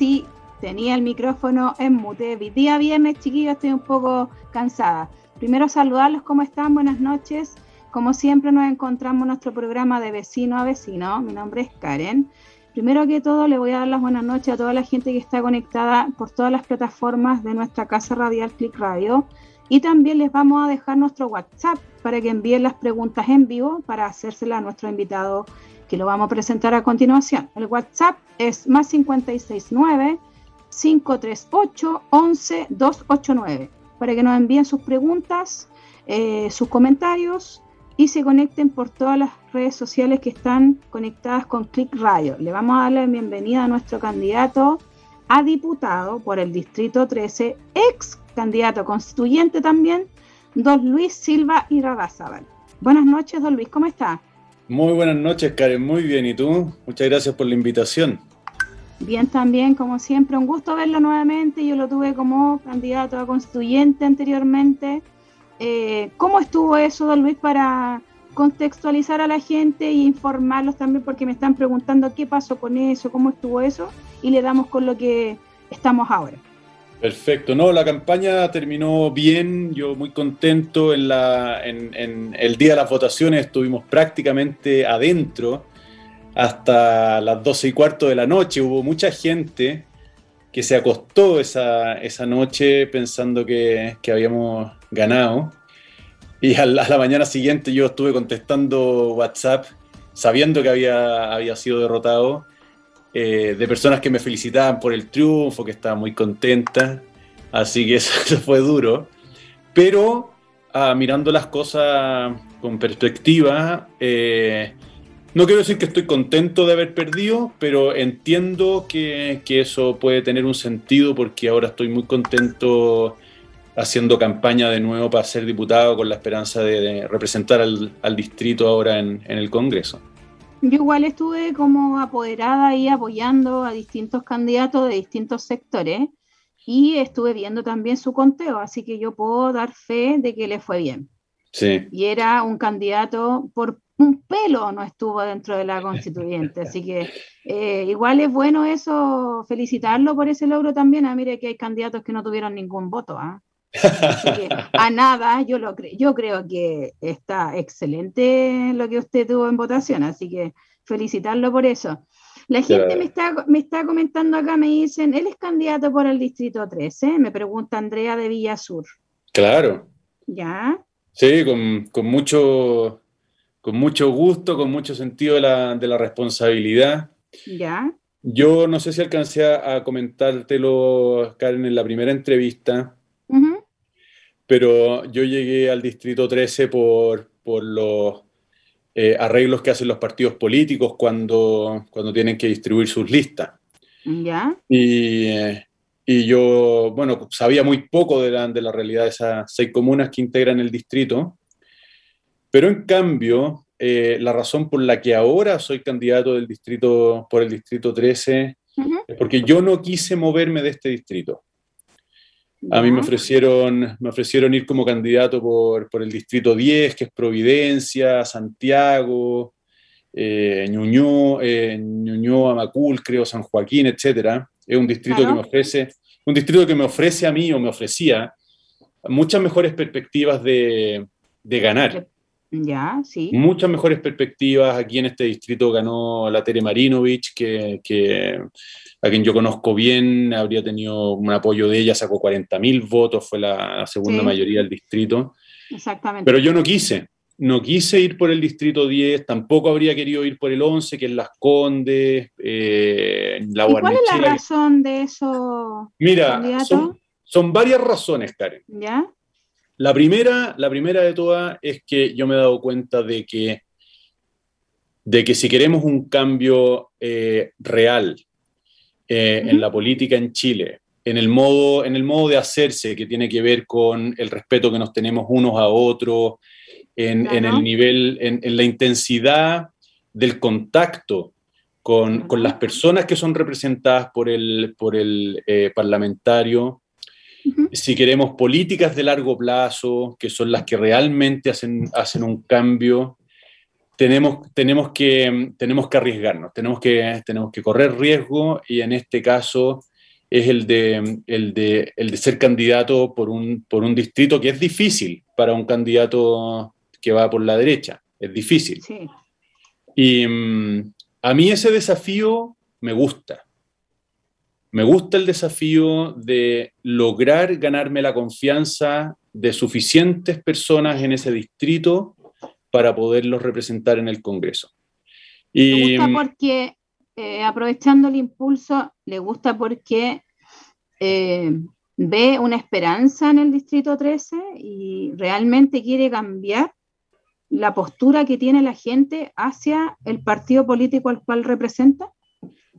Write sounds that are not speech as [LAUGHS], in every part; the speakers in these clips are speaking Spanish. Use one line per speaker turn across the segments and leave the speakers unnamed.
Sí, tenía el micrófono en mute. Día viernes, chiquillos, estoy un poco cansada. Primero saludarlos, ¿cómo están? Buenas noches. Como siempre nos encontramos en nuestro programa de vecino a vecino. Mi nombre es Karen. Primero que todo, le voy a dar las buenas noches a toda la gente que está conectada por todas las plataformas de nuestra casa radial Click Radio. Y también les vamos a dejar nuestro WhatsApp para que envíen las preguntas en vivo para hacérselas a nuestro invitado que lo vamos a presentar a continuación. El WhatsApp es más 569 538 11 289 para que nos envíen sus preguntas, eh, sus comentarios y se conecten por todas las redes sociales que están conectadas con Click Radio. Le vamos a darle la bienvenida a nuestro candidato a diputado por el Distrito 13, ex candidato constituyente también, don Luis Silva y. Buenas noches, don Luis, ¿cómo está?
Muy buenas noches, Karen. Muy bien. ¿Y tú? Muchas gracias por la invitación.
Bien, también, como siempre, un gusto verlo nuevamente. Yo lo tuve como candidato a constituyente anteriormente. Eh, ¿Cómo estuvo eso, don Luis, para contextualizar a la gente e informarlos también? Porque me están preguntando qué pasó con eso, cómo estuvo eso, y le damos con lo que estamos ahora.
Perfecto, no, la campaña terminó bien, yo muy contento, en, la, en, el día de las votaciones. Estuvimos prácticamente adentro hasta las 12 y cuarto de la noche, hubo mucha gente que se acostó esa, esa noche pensando que, que, habíamos ganado. Y a la, a la, mañana siguiente yo estuve contestando WhatsApp sabiendo que había, había sido derrotado eh, de personas que me felicitaban por el triunfo, que estaban muy contentas. Así que [LAUGHS] eso, fue duro. Pero ah, mirando las cosas con perspectiva, eh, no quiero decir que estoy contento de haber perdido, pero entiendo que, que, eso puede tener un sentido porque ahora estoy muy contento haciendo campaña de nuevo para ser diputado con la esperanza de, representar al, distrito ahora en el Congreso.
Yo igual estuve como apoderada ahí apoyando a distintos candidatos de distintos sectores y estuve viendo también su conteo, así que yo puedo dar fe de que le fue bien.
Sí.
Y era un candidato por un pelo no estuvo dentro de la constituyente, así que eh, igual es bueno eso, felicitarlo por ese logro también. Ah, mire que hay candidatos que no tuvieron ningún voto. ¿ah? A nada, yo, lo cre yo creo que está excelente lo que usted tuvo en votación, así que felicitarlo por eso. La gente me está, me está comentando acá, me dicen, él es candidato por el Distrito 13, me pregunta Andrea de Villasur.
Claro.
¿Ya?
Sí, con, con, mucho, con mucho gusto, con mucho sentido de la, de la responsabilidad.
¿Ya?
Yo no sé si alcancé a comentártelo, Karen, en la primera entrevista. Pero yo llegué al Distrito 13 por, por los eh, arreglos que hacen los partidos políticos cuando, cuando tienen que distribuir sus listas.
¿Ya?
Y, eh, y, yo, bueno, sabía muy poco de la, de la, realidad de esas seis comunas que integran el distrito, pero en cambio, eh, la razón por la que ahora soy candidato del distrito, por el Distrito 13 uh -huh. es porque yo no quise moverme de este distrito. A mí me ofrecieron, me ofrecieron ir como candidato por, por el Distrito 10, que es Providencia, Santiago, eh, Ñuñoa, eh, Ñuñoa, Macul, creo, San Joaquín, etc. Es un distrito claro. que me ofrece, un distrito que me ofrece a mí o me ofrecía muchas mejores perspectivas de, de ganar.
Ya, sí.
Muchas mejores perspectivas. Aquí en este distrito ganó la Tere Marinovich, que, que a quien yo conozco bien, habría tenido un apoyo de ella, sacó 40.000 votos, fue la segunda sí. mayoría del distrito.
Exactamente.
Pero yo no quise, no quise ir por el distrito 10, tampoco habría querido ir por el 11, que es Las Condes, eh, la
¿Y ¿Cuál es la razón de eso?
Mira, son, son, varias razones, Karen.
¿Ya?
La primera, la primera de todas es que yo me he dado cuenta de que, de que si queremos un cambio eh, real, eh, uh -huh. en la política en Chile, en el, modo, en el modo de hacerse que tiene que ver con el respeto que nos tenemos unos a otros, en, claro. en el nivel, en, en, la intensidad del contacto con, con, las personas que son representadas por el, por el eh, parlamentario. Si queremos políticas de largo plazo, que son las que realmente hacen, hacen un cambio, tenemos, tenemos, que, tenemos que arriesgarnos, tenemos que, tenemos que correr riesgo y en este caso es el de, el de, el de ser candidato por un, por un distrito que es difícil para un candidato que va por la derecha, es difícil. Y mm, a mí ese desafío me gusta. Me gusta el desafío de lograr ganarme la confianza de suficientes personas en ese distrito para poderlos representar en el Congreso.
Y, gusta porque, eh, aprovechando el impulso, le gusta porque eh, ve una esperanza en el Distrito 13 y realmente quiere cambiar la postura que tiene la gente hacia el partido político al cual representa?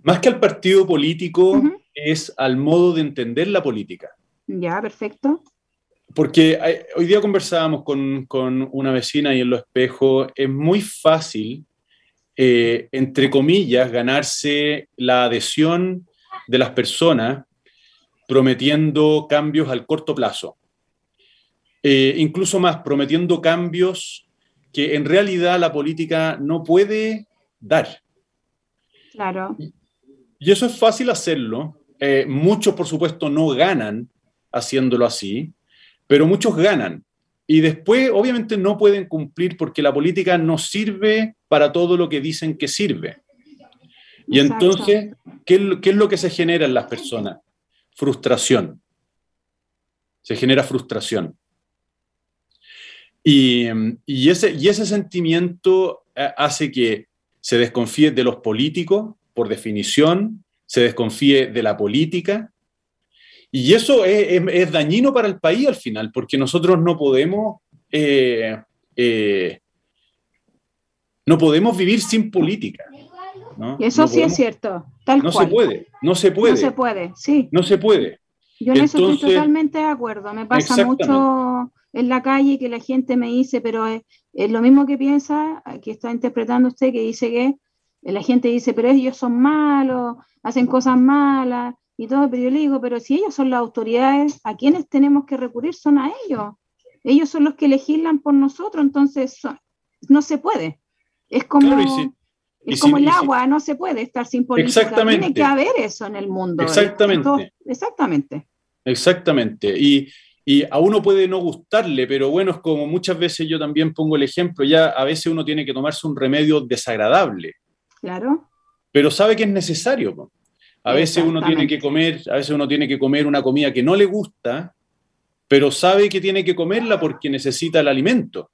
Más que al partido político, es al modo de entender la política.
Ya, perfecto.
Porque hoy día conversábamos con, una vecina y en los espejos, es muy fácil, eh, entre comillas, ganarse la adhesión de las personas prometiendo cambios al corto plazo. Eh, incluso más, prometiendo cambios que en realidad la política no puede dar.
Claro.
Y eso es fácil hacerlo. Eh, muchos, por supuesto, no ganan haciéndolo así, pero muchos ganan. Y después, obviamente, no pueden cumplir porque la política no sirve para todo lo que dicen que sirve. Y entonces, ¿qué es, lo que se genera en las personas? Frustración. Se genera frustración. Y, ese, y ese sentimiento eh, hace que se desconfíe de los políticos, por definición, se desconfíe de la política. Y eso es, dañino para el país al final, porque nosotros no podemos, eh, eh, no podemos vivir sin política.
¿no? Eso sí es cierto,
tal no se puede, no se puede. No
se puede, sí.
No se puede.
Yo en eso estoy totalmente de acuerdo. Me pasa mucho en la calle que la gente me dice, pero es, lo mismo que piensa, que está interpretando usted, que dice que la gente dice, pero ellos son malos, hacen cosas malas y todo, pero yo le digo, pero si ellos son las autoridades, ¿a quienes tenemos que recurrir? Son a ellos. Ellos son los que legislan por nosotros, entonces no se puede. Es como, es como el agua, no se puede estar sin política.
Exactamente.
Tiene que haber eso en el mundo.
Exactamente.
exactamente.
Exactamente. Y, y a uno puede no gustarle, pero bueno, es como muchas veces yo también pongo el ejemplo, ya a veces uno tiene que tomarse un remedio desagradable.
Claro.
Pero sabe que es necesario. A veces uno tiene que comer, a veces uno tiene que comer una comida que no le gusta, pero sabe que tiene que comerla porque necesita el alimento.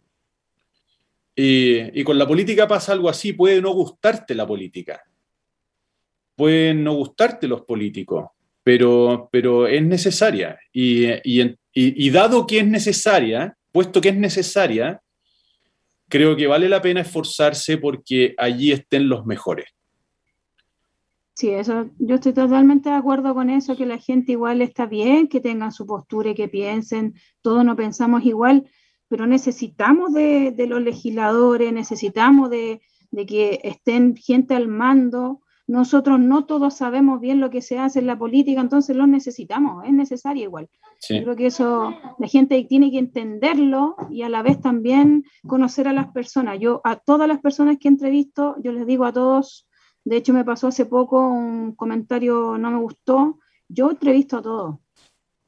Y, y con la política pasa algo así, puede no gustarte la política, pueden no gustarte los políticos, pero, pero es necesaria. Y, dado que es necesaria, puesto que es necesaria, creo que vale la pena esforzarse porque allí estén los mejores.
Sí, eso, yo estoy totalmente de acuerdo con eso, que la gente igual está bien, que tengan su postura y que piensen, todos no pensamos igual, pero necesitamos de, los legisladores, necesitamos de, de, que estén gente al mando, nosotros no todos sabemos bien lo que se hace en la política, entonces lo necesitamos, es necesario igual. creo que eso la gente tiene que entenderlo y a la vez también conocer a las personas. Yo a todas las personas que entrevisto, yo les digo a todos, de hecho me pasó hace poco un comentario no me gustó, yo entrevisto a todos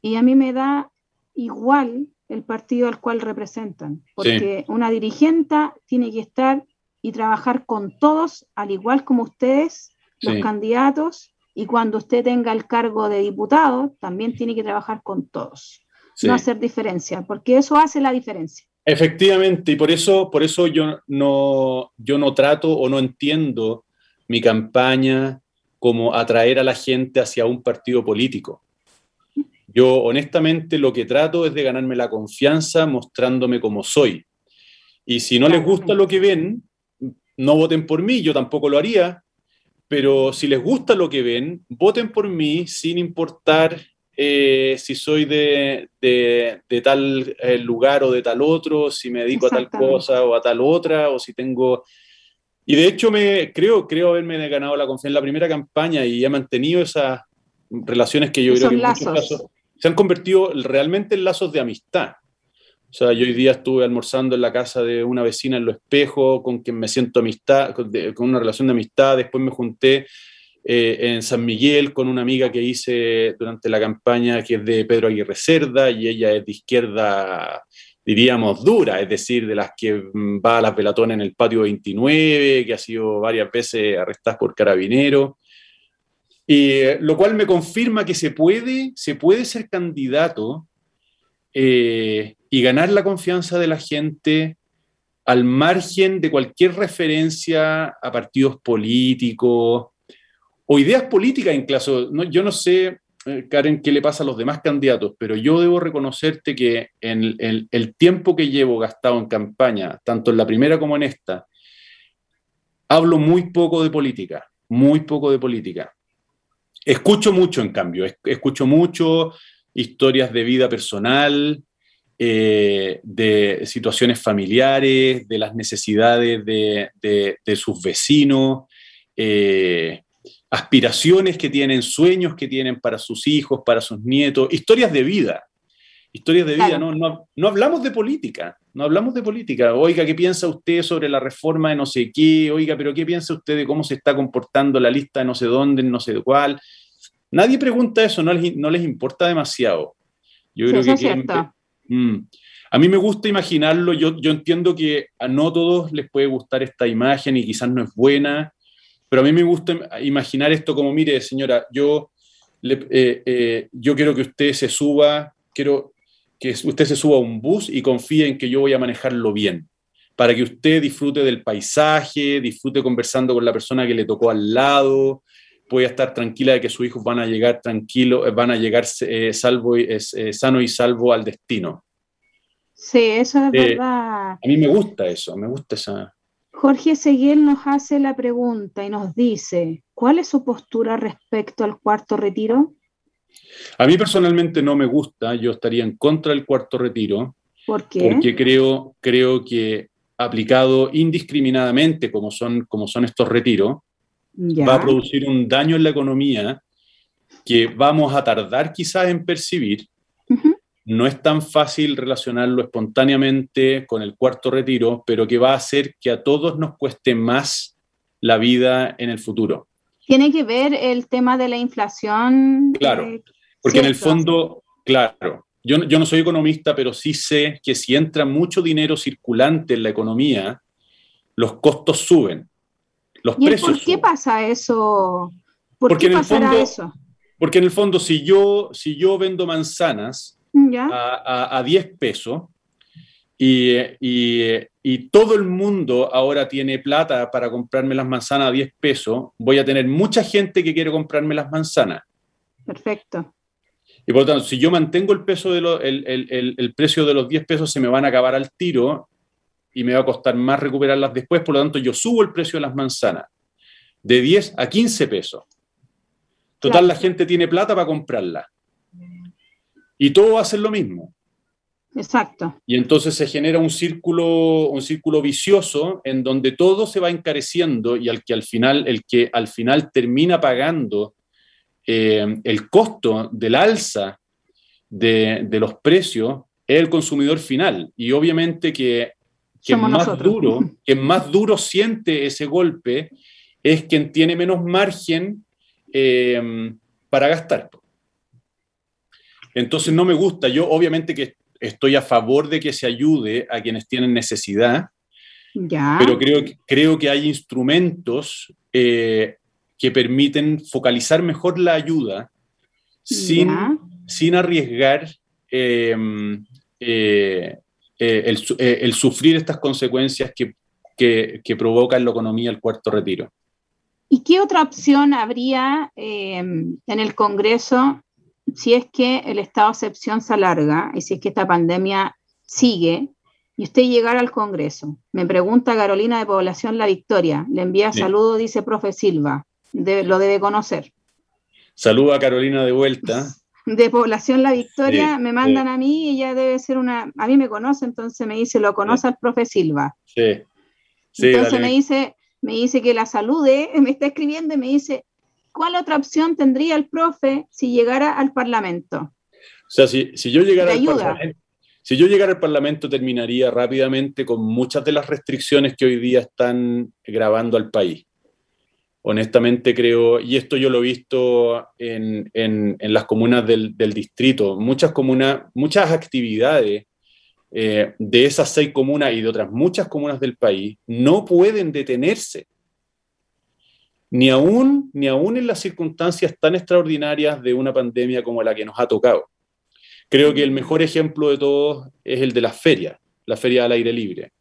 y a mí me da igual el partido al cual representan, porque una dirigente tiene que estar y trabajar con todos, al igual como ustedes, los candidatos y cuando usted tenga el cargo de diputado, también tiene que trabajar con todos. No hacer diferencia, porque eso hace la diferencia.
Efectivamente, y por eso, por eso yo, no, yo no trato o no entiendo mi campaña como atraer a la gente hacia un partido político. Yo honestamente lo que trato es de ganarme la confianza mostrándome como soy. Y si no les gusta lo que ven, no voten por mí, yo tampoco lo haría, pero si les gusta lo que ven, voten por mí sin importar eh, si soy de, tal eh, lugar o de tal otro, si me dedico a tal cosa o a tal otra, o si tengo... Y de hecho me creo, creo haberme ganado la confianza en la primera campaña y he mantenido esas relaciones que yo creo que en muchos casos se han convertido realmente en lazos de amistad. O sea, yo hoy día estuve almorzando en la casa de una vecina en Lo Espejo, con quien me siento amistad, con, una relación de amistad. Después me junté eh, en San Miguel con una amiga que hice durante la campaña, que es de Pedro Aguirre Cerda, y ella es de izquierda, diríamos, dura, es decir, de las que va a las velatones en el patio 29, que ha sido varias veces arrestada por carabineros. Eh, lo cual me confirma que se puede, se puede ser candidato eh, y ganar la confianza de la gente al margen de cualquier referencia a partidos políticos o ideas políticas incluso. No, yo no sé, eh, Karen, qué le pasa a los demás candidatos, pero yo debo reconocerte que en el, tiempo que llevo gastado en campaña, tanto en la primera como en esta, hablo muy poco de política, muy poco de política. Escucho mucho, en cambio, escucho mucho historias de vida personal, eh, de situaciones familiares, de las necesidades de, sus vecinos, eh, aspiraciones que tienen, sueños que tienen para sus hijos, para sus nietos, historias de vida. Historias de vida, no, no, hablamos de política, no hablamos de política. Oiga, ¿qué piensa usted sobre la reforma de no sé qué? Oiga, pero ¿qué piensa usted de cómo se está comportando la lista de no sé dónde, no sé cuál? Nadie pregunta eso, no les, no les importa demasiado. Yo creo que, Mm. A mí me gusta imaginarlo, yo, yo entiendo que a no todos les puede gustar esta imagen y quizás no es buena, pero a mí me gusta imaginar esto como, mire, señora, yo, eh, eh, yo quiero que usted se suba, quiero que usted se suba a un bus y confíe en que yo voy a manejarlo bien, para que usted disfrute del paisaje, disfrute conversando con la persona que le tocó al lado, pueda estar tranquila de que sus hijos van a llegar tranquilos, eh, van a llegar eh, salvo, eh, sano y salvo al destino.
Sí, eso es verdad.
A mí me gusta eso, me gusta esa.
Jorge Seguiel nos hace la pregunta y nos dice, ¿cuál es su postura respecto al cuarto retiro?
A mí personalmente no me gusta, yo estaría en contra del cuarto retiro.
¿Por qué?
Porque creo, creo que aplicado indiscriminadamente como son, como son estos retiros, va a producir un daño en la economía que vamos a tardar quizás en percibir. No es tan fácil relacionarlo espontáneamente con el cuarto retiro, pero que va a hacer que a todos nos cueste más la vida en el futuro.
Tiene que ver el tema de la inflación.
Claro, porque en el fondo, claro, yo, yo no soy economista, pero sí sé que si entra mucho dinero circulante en la economía, los costos suben.
¿Y ¿Por qué pasa eso? ¿Por
porque qué pasará eso? Porque en el fondo, si yo, si yo vendo manzanas a, a, 10 pesos y, y, todo el mundo ahora tiene plata para comprarme las manzanas a 10 pesos, voy a tener mucha gente que quiere comprarme las manzanas.
Perfecto.
Y por lo tanto, si yo mantengo el, peso de el, el, el, precio de los 10 pesos, se me van a acabar al tiro y me va a costar más recuperarlas después, por lo tanto yo subo el precio de las manzanas de 10 a 15 pesos. Total, la gente tiene plata para comprarla. Y todo va a ser lo mismo.
Exacto.
Y entonces se genera un círculo, un círculo vicioso en donde todo se va encareciendo y al que al final, el que al final termina pagando eh, el costo del alza de, de, los precios es el consumidor final. Y obviamente que quien más, duro, quien más duro siente ese golpe es quien tiene menos margen eh, para gastar. Entonces no me gusta. Yo obviamente que estoy a favor de que se ayude a quienes tienen necesidad, pero creo, creo que hay instrumentos eh, que permiten focalizar mejor la ayuda sin, sin arriesgar eh, eh, eh, el, sufrir estas consecuencias que, que, provoca en la economía el cuarto retiro.
¿Y qué otra opción habría eh, en el Congreso si es que el estado de excepción se alarga y si es que esta pandemia sigue y usted llegara al Congreso? Me pregunta Carolina de Población La Victoria. Le envía saludos, dice profe Silva. lo debe conocer.
Saluda a Carolina de vuelta [LAUGHS]
de Población La Victoria me mandan a mí y ella debe ser una, a mí me conoce, entonces me dice, lo conoce al profe Silva.
Sí.
entonces me dice, me dice que la salude, [LAUGHS] me está escribiendo y me dice, ¿cuál otra opción tendría el profe si llegara al Parlamento?
O sea, si, yo llegara al Parlamento, Si yo llegara al Parlamento, terminaría rápidamente con muchas de las restricciones que hoy día están grabando al país. Honestamente creo, y esto yo lo he visto en, las comunas del, distrito, muchas comunas, muchas actividades eh, de esas seis comunas y de otras muchas comunas del país no pueden detenerse. Ni aún, ni aún en las circunstancias tan extraordinarias de una pandemia como la que nos ha tocado. Creo que el mejor ejemplo de todos es el de las ferias, la feria al aire libre.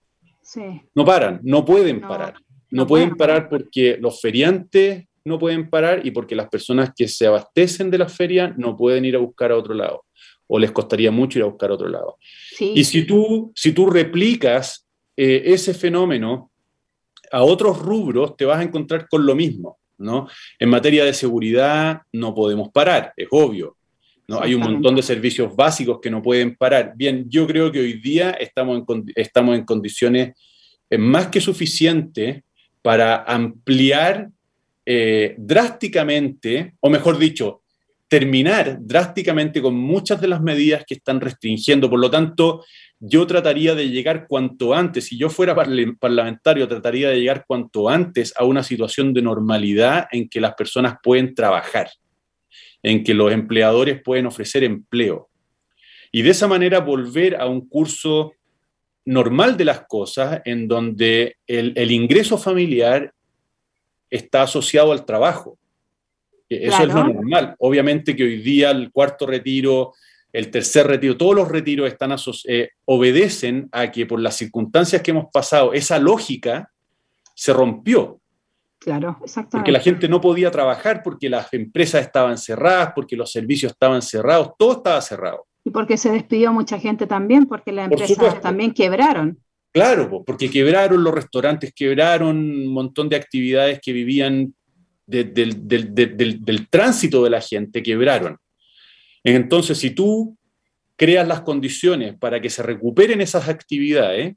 No paran, no pueden parar. No, pueden parar porque los feriantes no pueden parar y porque las personas que se abastecen de la feria no pueden ir a buscar a otro lado o les costaría mucho ir a buscar a otro lado. Y si tú, si tú replicas eh, ese fenómeno a otros rubros, te vas a encontrar con lo mismo. ¿no? En materia de seguridad no podemos parar, es obvio. ¿no? Hay un montón de servicios básicos que no pueden parar. Bien, yo creo que hoy día estamos en, estamos en condiciones eh, más que suficientes para ampliar eh, drásticamente, o mejor dicho, terminar drásticamente con muchas de las medidas que están restringiendo. Por lo tanto, yo trataría de llegar cuanto antes, si yo fuera parlamentario, trataría de llegar cuanto antes a una situación de normalidad en que las personas pueden trabajar, en que los empleadores pueden ofrecer empleo. Y de esa manera volver a un curso normal de las cosas en donde el, ingreso familiar está asociado al trabajo. Eso es lo normal. Obviamente que hoy día el cuarto retiro, el tercer retiro, todos los retiros están eh, obedecen a que por las circunstancias que hemos pasado, esa lógica se rompió.
Claro, exactamente.
Porque la gente no podía trabajar, porque las empresas estaban cerradas, porque los servicios estaban cerrados, todo estaba cerrado.
Y porque se despidió mucha gente también, porque las empresas también quebraron.
Claro, porque quebraron, los restaurantes quebraron, un montón de actividades que vivían del, tránsito de la gente quebraron. Entonces, si tú creas las condiciones para que se recuperen esas actividades,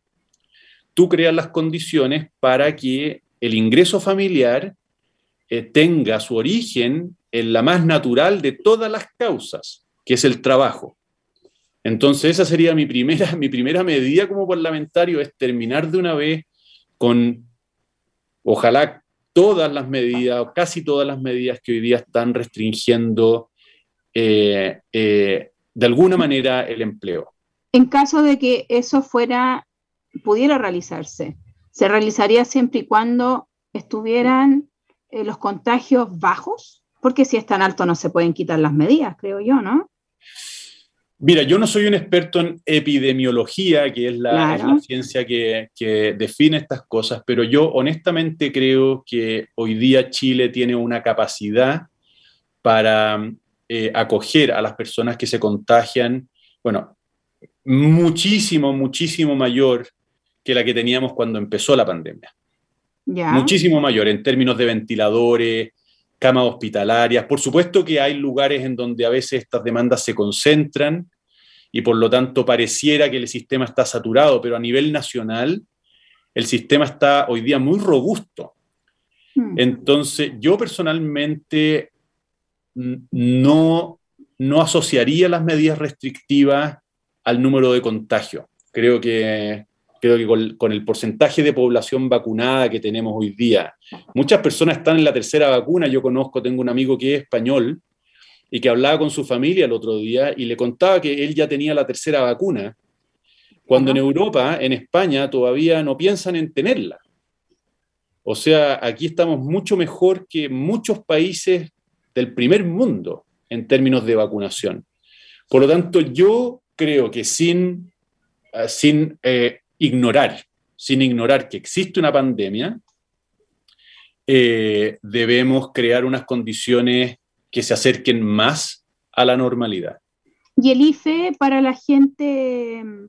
tú creas las condiciones para que el ingreso familiar eh, tenga su origen en la más natural de todas las causas, que es el trabajo. Entonces, esa sería mi primera, [LAUGHS] mi primera medida como parlamentario, es terminar de una vez con, ojalá todas las medidas, o casi todas las medidas que hoy día están restringiendo eh, eh, de alguna manera el empleo.
En caso de que eso fuera, pudiera realizarse, ¿se realizaría siempre y cuando estuvieran eh, los contagios bajos? Porque si están altos no se pueden quitar las medidas, creo yo, ¿no?
Mira, yo no soy un experto en epidemiología, que es la, ciencia que, define estas cosas, pero yo honestamente creo que hoy día Chile tiene una capacidad para eh, acoger a las personas que se contagian, bueno, muchísimo, muchísimo mayor que la que teníamos cuando empezó la pandemia. Muchísimo mayor en términos de ventiladores, camas hospitalarias. Por supuesto que hay lugares en donde a veces estas demandas se concentran y por lo tanto pareciera que el sistema está saturado, pero a nivel nacional el sistema está hoy día muy robusto. Hmm. Entonces, yo personalmente no, no asociaría las medidas restrictivas al número de contagios. Creo que creo que con, el porcentaje de población vacunada que tenemos hoy día, muchas personas están en la tercera vacuna. Yo conozco, tengo un amigo que es español y que hablaba con su familia el otro día y le contaba que él ya tenía la tercera vacuna, cuando en Europa, en España, todavía no piensan en tenerla. O sea, aquí estamos mucho mejor que muchos países del primer mundo en términos de vacunación. Por lo tanto, yo creo que sin, eh, sin eh, ignorar, sin ignorar que existe una pandemia, eh, debemos crear unas condiciones que se acerquen más a la normalidad.
Y el IFE para la gente mm,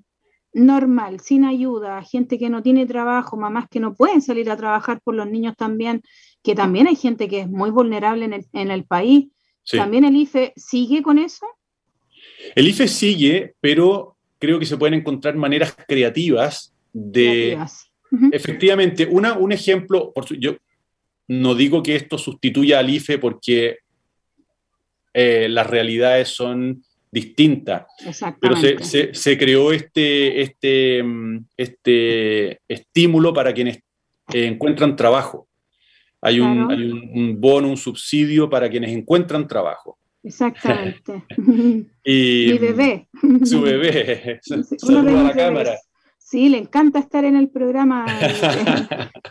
normal, sin ayuda, gente que no tiene trabajo, mamás que no pueden salir a trabajar por los niños también, que también hay gente que es muy vulnerable en el, país. ¿También el IFE sigue con eso?
El IFE sigue, pero creo que se pueden encontrar maneras creativas de... Efectivamente, una, un ejemplo, por, yo no digo que esto sustituya al IFE porque eh, las realidades son distinta. Pero se, se, creó este, este, este estímulo para quienes eh, encuentran trabajo. Hay, un, hay un, bono, un subsidio para quienes encuentran trabajo.
Exactamente. [LAUGHS] y, Mi bebé.
Su bebé. [LAUGHS] a
la cámara. Sí, le encanta estar en el programa. [LAUGHS]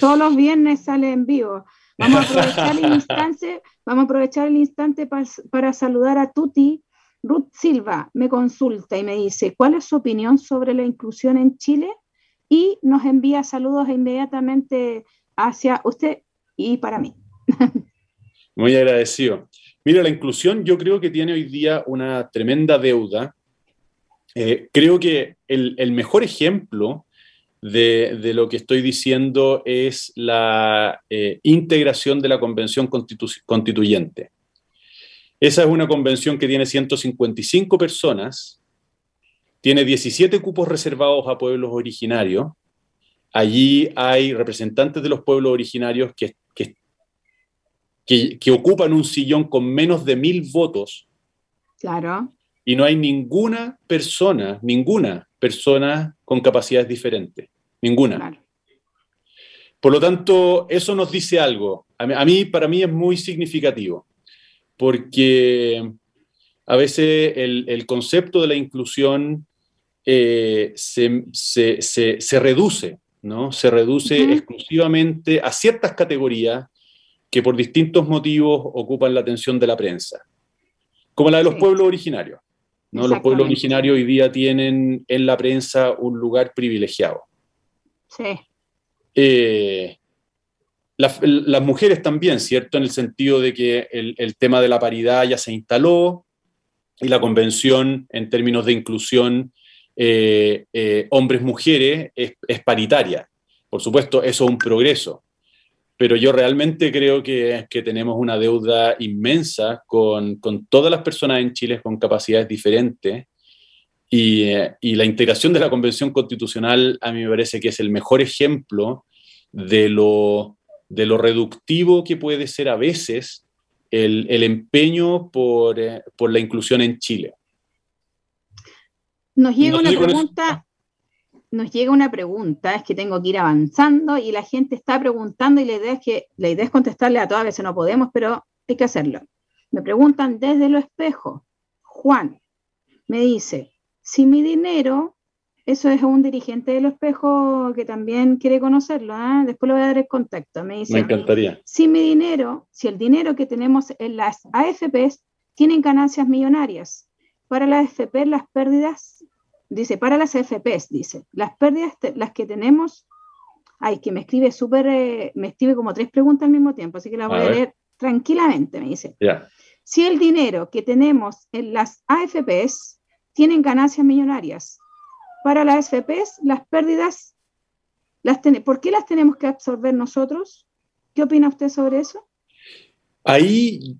Todos los viernes sale en vivo. Vamos a aprovechar el instante, vamos a aprovechar el instante para, saludar a Tuti. Ruth Silva me consulta y me dice, ¿cuál es su opinión sobre la inclusión en Chile? Y nos envía saludos inmediatamente hacia usted y para mí.
Muy agradecido. Mira, la inclusión yo creo que tiene hoy día una tremenda deuda. Eh, creo que el, mejor ejemplo de, lo que estoy diciendo es la eh, integración de la Convención Constituyente. Esa es una convención que tiene 155 personas, tiene 17 cupos reservados a pueblos originarios. Allí hay representantes de los pueblos originarios que, que, que ocupan un sillón con menos de mil votos.
Claro.
Y no hay ninguna persona, ninguna persona con capacidades diferentes. Ninguna. Por lo tanto, eso nos dice algo. A mí, para mí es muy significativo, porque a veces el, concepto de la inclusión eh, se, reduce, ¿no? Se reduce exclusivamente a ciertas categorías que por distintos motivos ocupan la atención de la prensa, como la de los pueblos originarios. ¿no? Los pueblos originarios hoy día tienen en la prensa un lugar privilegiado.
Sí.
Eh, las mujeres también, ¿cierto? En el sentido de que el, tema de la paridad ya se instaló y la convención en términos de inclusión eh, eh, hombres-mujeres es, paritaria. Por supuesto, eso es un progreso, pero yo realmente creo que, tenemos una deuda inmensa con, con, todas las personas en Chile con capacidades diferentes y, la integración de la Convención Constitucional a mí me parece que es el mejor ejemplo de lo, de lo reductivo que puede ser a veces el, el empeño por, eh, por, la inclusión en Chile.
Nos llega una pregunta, nos llega una pregunta, es que tengo que ir avanzando y la gente está preguntando y la idea es que la idea es contestarle a todas veces no podemos, pero hay que hacerlo. Me preguntan desde lo espejo. Juan me dice, si mi dinero, eso es un dirigente del espejo que también quiere conocerlo, ¿eh? después le voy a dar el contacto. Me dice,
me encantaría.
Si mi dinero, si el dinero que tenemos en las AFPs tienen ganancias millonarias, para las AFP las pérdidas, dice, para las AFPs, dice, las pérdidas, las que tenemos, ay, que me escribe súper, eh, me escribe como tres preguntas al mismo tiempo, así que la voy a, leer tranquilamente, me dice. Si el dinero que tenemos en las AFPs tienen ganancias millonarias. Para las FPs, las pérdidas, las ¿por qué las tenemos que absorber nosotros? ¿Qué opina usted sobre eso?
Ahí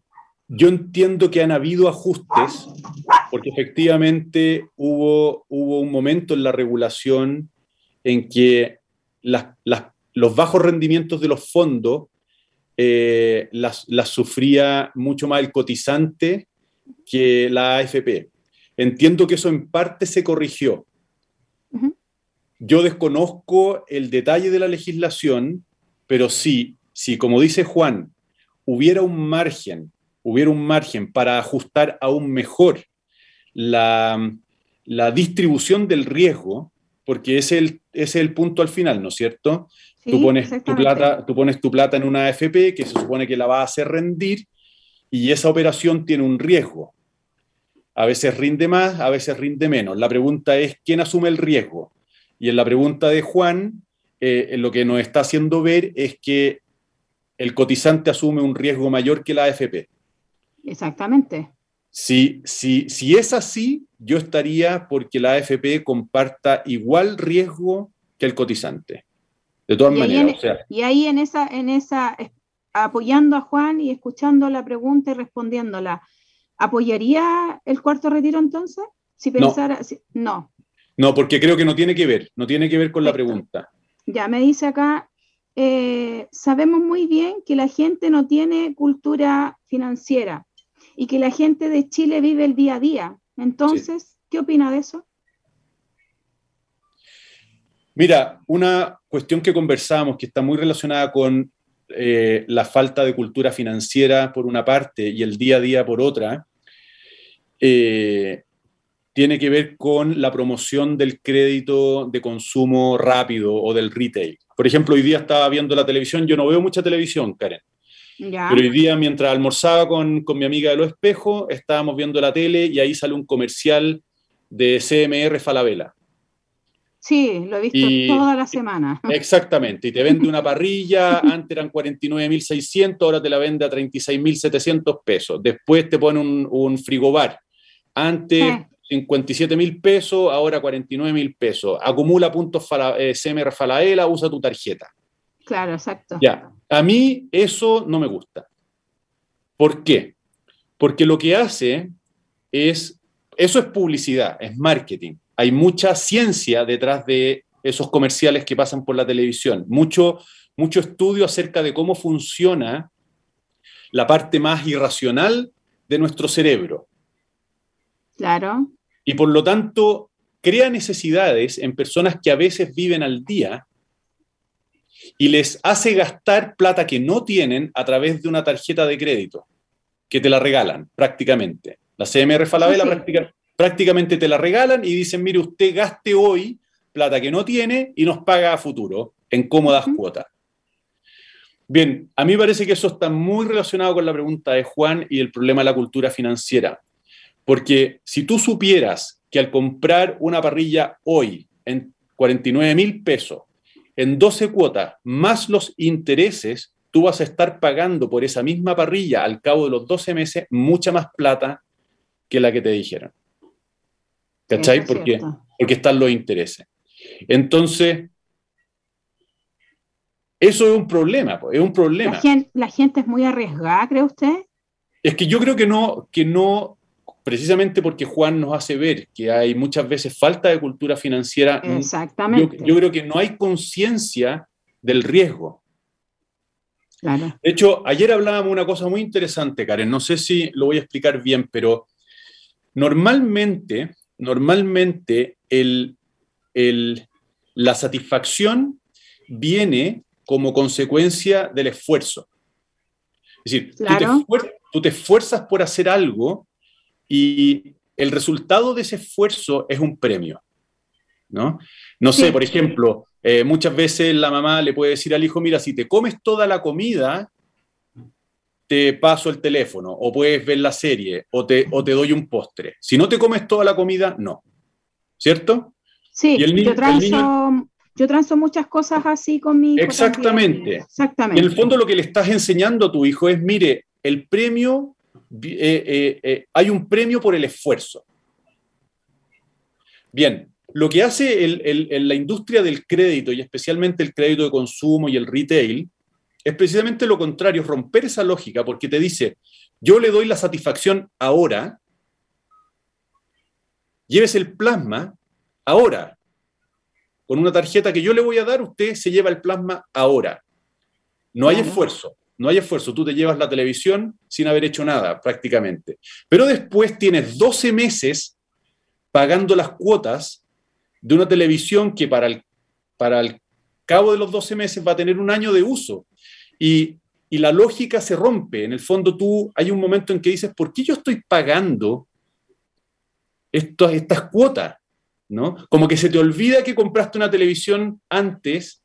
yo entiendo que han habido ajustes, porque efectivamente hubo, hubo un momento en la regulación en que los bajos rendimientos de los fondos eh, las, las, sufría mucho más el cotizante que la AFP. Entiendo que eso en parte se corrigió. Yo desconozco el detalle de la legislación, pero sí, si como dice Juan, hubiera un margen, hubiera un margen para ajustar aún mejor la, distribución del riesgo, porque ese es, el, es el punto al final, ¿no es cierto? tú, pones tu plata, tú pones tu plata en una AFP que se supone que la va a hacer rendir y esa operación tiene un riesgo. A veces rinde más, a veces rinde menos. La pregunta es, ¿quién asume el riesgo? Y en la pregunta de Juan, eh, lo que nos está haciendo ver es que el cotizante asume un riesgo mayor que la AFP.
Exactamente.
Si, si, si es así, yo estaría porque la AFP comparta igual riesgo que el cotizante. De todas maneras.
y ahí en esa, en esa, apoyando a Juan y escuchando la pregunta y respondiéndola, ¿Apoyaría el cuarto retiro entonces? Si pensara, no.
no. porque creo que no tiene que ver, no tiene que ver con la pregunta.
Ya, me dice acá, eh, sabemos muy bien que la gente no tiene cultura financiera y que la gente de Chile vive el día a día. Entonces, ¿qué opina de eso?
Mira, una cuestión que conversamos que está muy relacionada con eh, la falta de cultura financiera por una parte y el día a día por otra, eh, tiene que ver con la promoción del crédito de consumo rápido o del retail. Por ejemplo, hoy día estaba viendo la televisión, yo no veo mucha televisión, Karen. Pero hoy día, mientras almorzaba con, con, mi amiga de los espejos, estábamos viendo la tele y ahí sale un comercial de CMR Falabella.
Sí, lo he visto toda la semana. [LAUGHS]
Exactamente, y te vende una parrilla, [LAUGHS] antes eran 49.600, ahora te la vende a 36.700 pesos. Después te pone un, un frigobar, antes 57.000 pesos, ahora 49.000 pesos. Acumula puntos eh, CMR Falaela, usa tu tarjeta.
Claro, exacto.
Ya, a mí eso no me gusta. ¿Por qué? Porque lo que hace es, eso es publicidad, es marketing. Hay mucha ciencia detrás de esos comerciales que pasan por la televisión, mucho, mucho estudio acerca de cómo funciona la parte más irracional de nuestro cerebro.
Claro.
Y por lo tanto, crea necesidades en personas que a veces viven al día y les hace gastar plata que no tienen a través de una tarjeta de crédito, que te la regalan prácticamente. La CMR Falabella prácticamente te la regalan y dicen, mire, usted gaste hoy plata que no tiene y nos paga a futuro en cómodas cuotas. Bien, a mí parece que eso está muy relacionado con la pregunta de Juan y el problema de la cultura financiera. Porque si tú supieras que al comprar una parrilla hoy en 49 mil pesos, en 12 cuotas, más los intereses, tú vas a estar pagando por esa misma parrilla al cabo de los 12 meses mucha más plata que la que te dijeron. ¿Cachai? porque, porque están los intereses. Entonces, eso es un problema, es un problema.
La gente, es muy arriesgada, ¿cree usted?
Es que yo creo que no, que no, precisamente porque Juan nos hace ver que hay muchas veces falta de cultura financiera.
Exactamente.
Yo, creo que no hay conciencia del riesgo. Claro. De hecho, ayer hablábamos una cosa muy interesante, Karen. No sé si lo voy a explicar bien, pero normalmente, normalmente el, la satisfacción viene como consecuencia del esfuerzo. Es decir, tú te esfuerzas por hacer algo y el resultado de ese esfuerzo es un premio. ¿no? No sé, por ejemplo, eh, muchas veces la mamá le puede decir al hijo, mira, si te comes toda la comida, te paso el teléfono, o puedes ver la serie, o te, o te doy un postre. Si no te comes toda la comida, no. ¿Cierto?
Sí, yo, transo, muchas cosas así con mi
hijo. Exactamente. Exactamente. en el fondo lo que le estás enseñando a tu hijo es, mire, el premio eh, eh, eh, hay un premio por el esfuerzo. Bien, lo que hace la industria del crédito y especialmente el crédito de consumo y el retail es precisamente lo contrario, romper esa lógica porque te dice, yo le doy la satisfacción ahora, lleves el plasma ahora. Con una tarjeta que yo le voy a dar, usted se lleva el plasma ahora. No hay esfuerzo. No hay esfuerzo, tú te llevas la televisión sin haber hecho nada prácticamente. Pero después tienes 12 meses pagando las cuotas de una televisión que para el, para el cabo de los 12 meses va a tener un año de uso. Y, la lógica se rompe. En el fondo tú hay un momento en que dices, ¿por qué yo estoy pagando estas cuotas? ¿No? Como que se te olvida que compraste una televisión antes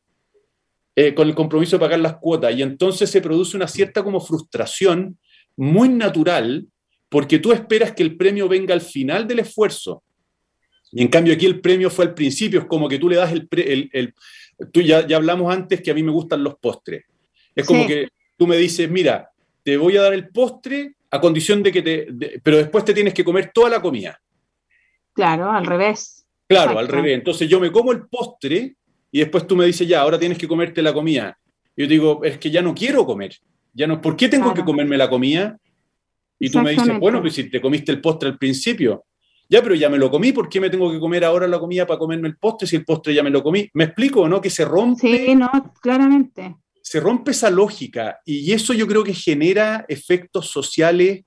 eh, con el compromiso de pagar las cuotas y entonces se produce una cierta como frustración muy natural porque tú esperas que el premio venga al final del esfuerzo. Y en cambio aquí el premio fue al principio, es como que tú le das el... el, tú ya, ya, hablamos antes que a mí me gustan los postres. Es como que tú me dices, mira, te voy a dar el postre a condición de que te... pero después te tienes que comer toda la comida.
Claro, al revés.
Claro, al revés. Entonces yo me como el postre y después tú me dices, ya, ahora tienes que comerte la comida. yo digo, es que ya no quiero comer. Ya no, ¿Por qué tengo que comerme la comida? Y tú me dices, bueno, pues si te comiste el postre al principio. Ya, pero ya me lo comí, ¿por qué me tengo que comer ahora la comida para comerme el postre si el postre ya me lo comí? ¿Me explico, no? Que se rompe.
Sí, no, claramente.
Se rompe esa lógica y eso yo creo que genera efectos sociales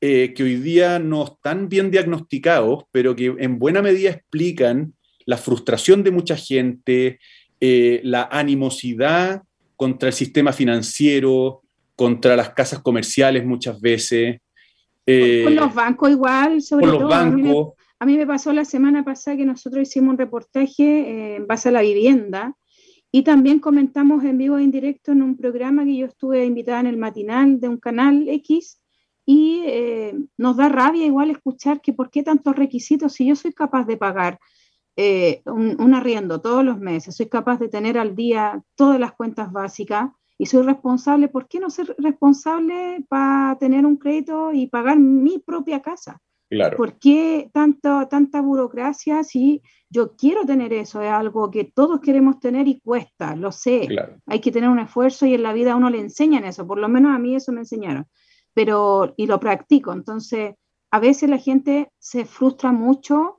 eh, que hoy día no están bien diagnosticados, pero que en buena medida explican la frustración de mucha gente, eh, la animosidad contra el sistema financiero, contra las casas comerciales muchas veces.
Eh, con los bancos igual, sobre todo. Los bancos. A mí, me, pasó la semana pasada que nosotros hicimos un reportaje eh, en base a la vivienda y también comentamos en vivo e indirecto en un programa que yo estuve invitada en el matinal de un canal X y eh, nos da rabia igual escuchar que por qué tantos requisitos si yo soy capaz de pagar un, un, arriendo todos los meses, soy capaz de tener al día todas las cuentas básicas, y soy responsable, ¿por qué no ser responsable para tener un crédito y pagar mi propia casa? Claro. ¿Por qué tanto, tanta burocracia si yo quiero tener eso? Es algo que todos queremos tener y cuesta, lo sé. Hay que tener un esfuerzo y en la vida a uno le enseñan eso, por lo menos a mí eso me enseñaron, pero y lo practico. Entonces, a veces la gente se frustra mucho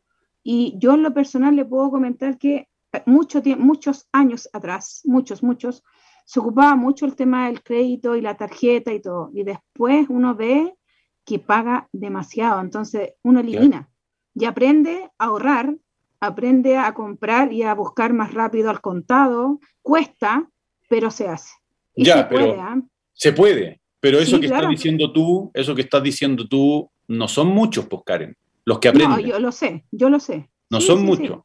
y yo en lo personal le puedo comentar que mucho, muchos años atrás, muchos, muchos, se ocupaba mucho el tema del crédito y la tarjeta y todo. Y después uno ve que paga demasiado, entonces uno elimina y aprende a ahorrar, aprende a comprar y a buscar más rápido al contado. Cuesta, pero se hace.
ya, se pero puede, ¿ah? se puede. Pero eso que estás diciendo tú, eso que estás diciendo tú, no son muchos, pues Karen, los que aprenden. No,
yo lo sé, yo lo sé.
No son muchos.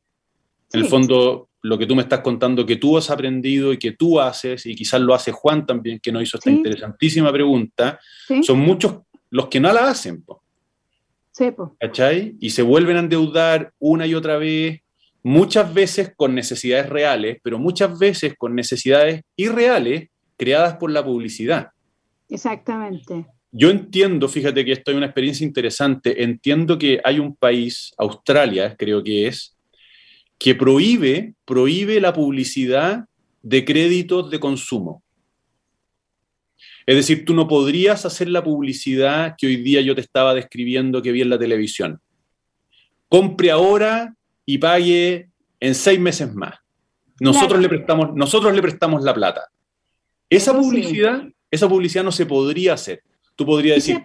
En el fondo, lo que tú me estás contando que tú has aprendido y que tú haces, y quizás lo hace Juan también, que nos hizo esta interesantísima pregunta, son muchos los que no la hacen. Sí, ¿Cachai? Y se vuelven a endeudar una y otra vez, muchas veces con necesidades reales, pero muchas veces con necesidades irreales creadas por la publicidad.
Exactamente.
Yo entiendo, fíjate que esto es una experiencia interesante, entiendo que hay un país, Australia creo que es, que prohíbe, prohíbe la publicidad de créditos de consumo. Es decir, tú no podrías hacer la publicidad que hoy día yo te estaba describiendo que vi en la televisión. Compre ahora y pague en seis meses más. Nosotros, le, prestamos, nosotros le prestamos la plata. Esa publicidad, esa publicidad no se podría hacer. Tú podrías decir,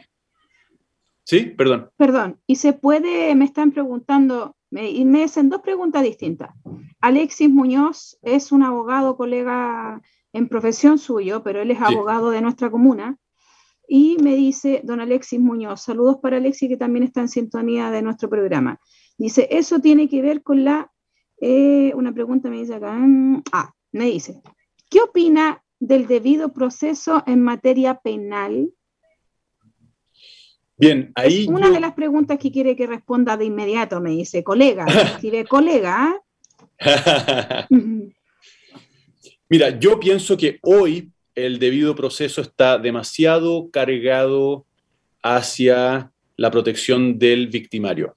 ¿sí? Perdón.
Perdón. Y se puede, me están preguntando, me, y me hacen dos preguntas distintas. Alexis Muñoz es un abogado colega en profesión suyo, pero él es abogado de nuestra comuna. Y me dice, don Alexis Muñoz, saludos para Alexis que también está en sintonía de nuestro programa. Dice, eso tiene que ver con la, eh, una pregunta me dice acá, mm, ah, me dice, ¿qué opina del debido proceso en materia penal
Bien, ahí.
una de las preguntas que quiere que responda de inmediato, me dice, colega, escribe colega. [LAUGHS] [LAUGHS]
Mira, yo pienso que hoy el debido proceso está demasiado cargado hacia la protección del victimario.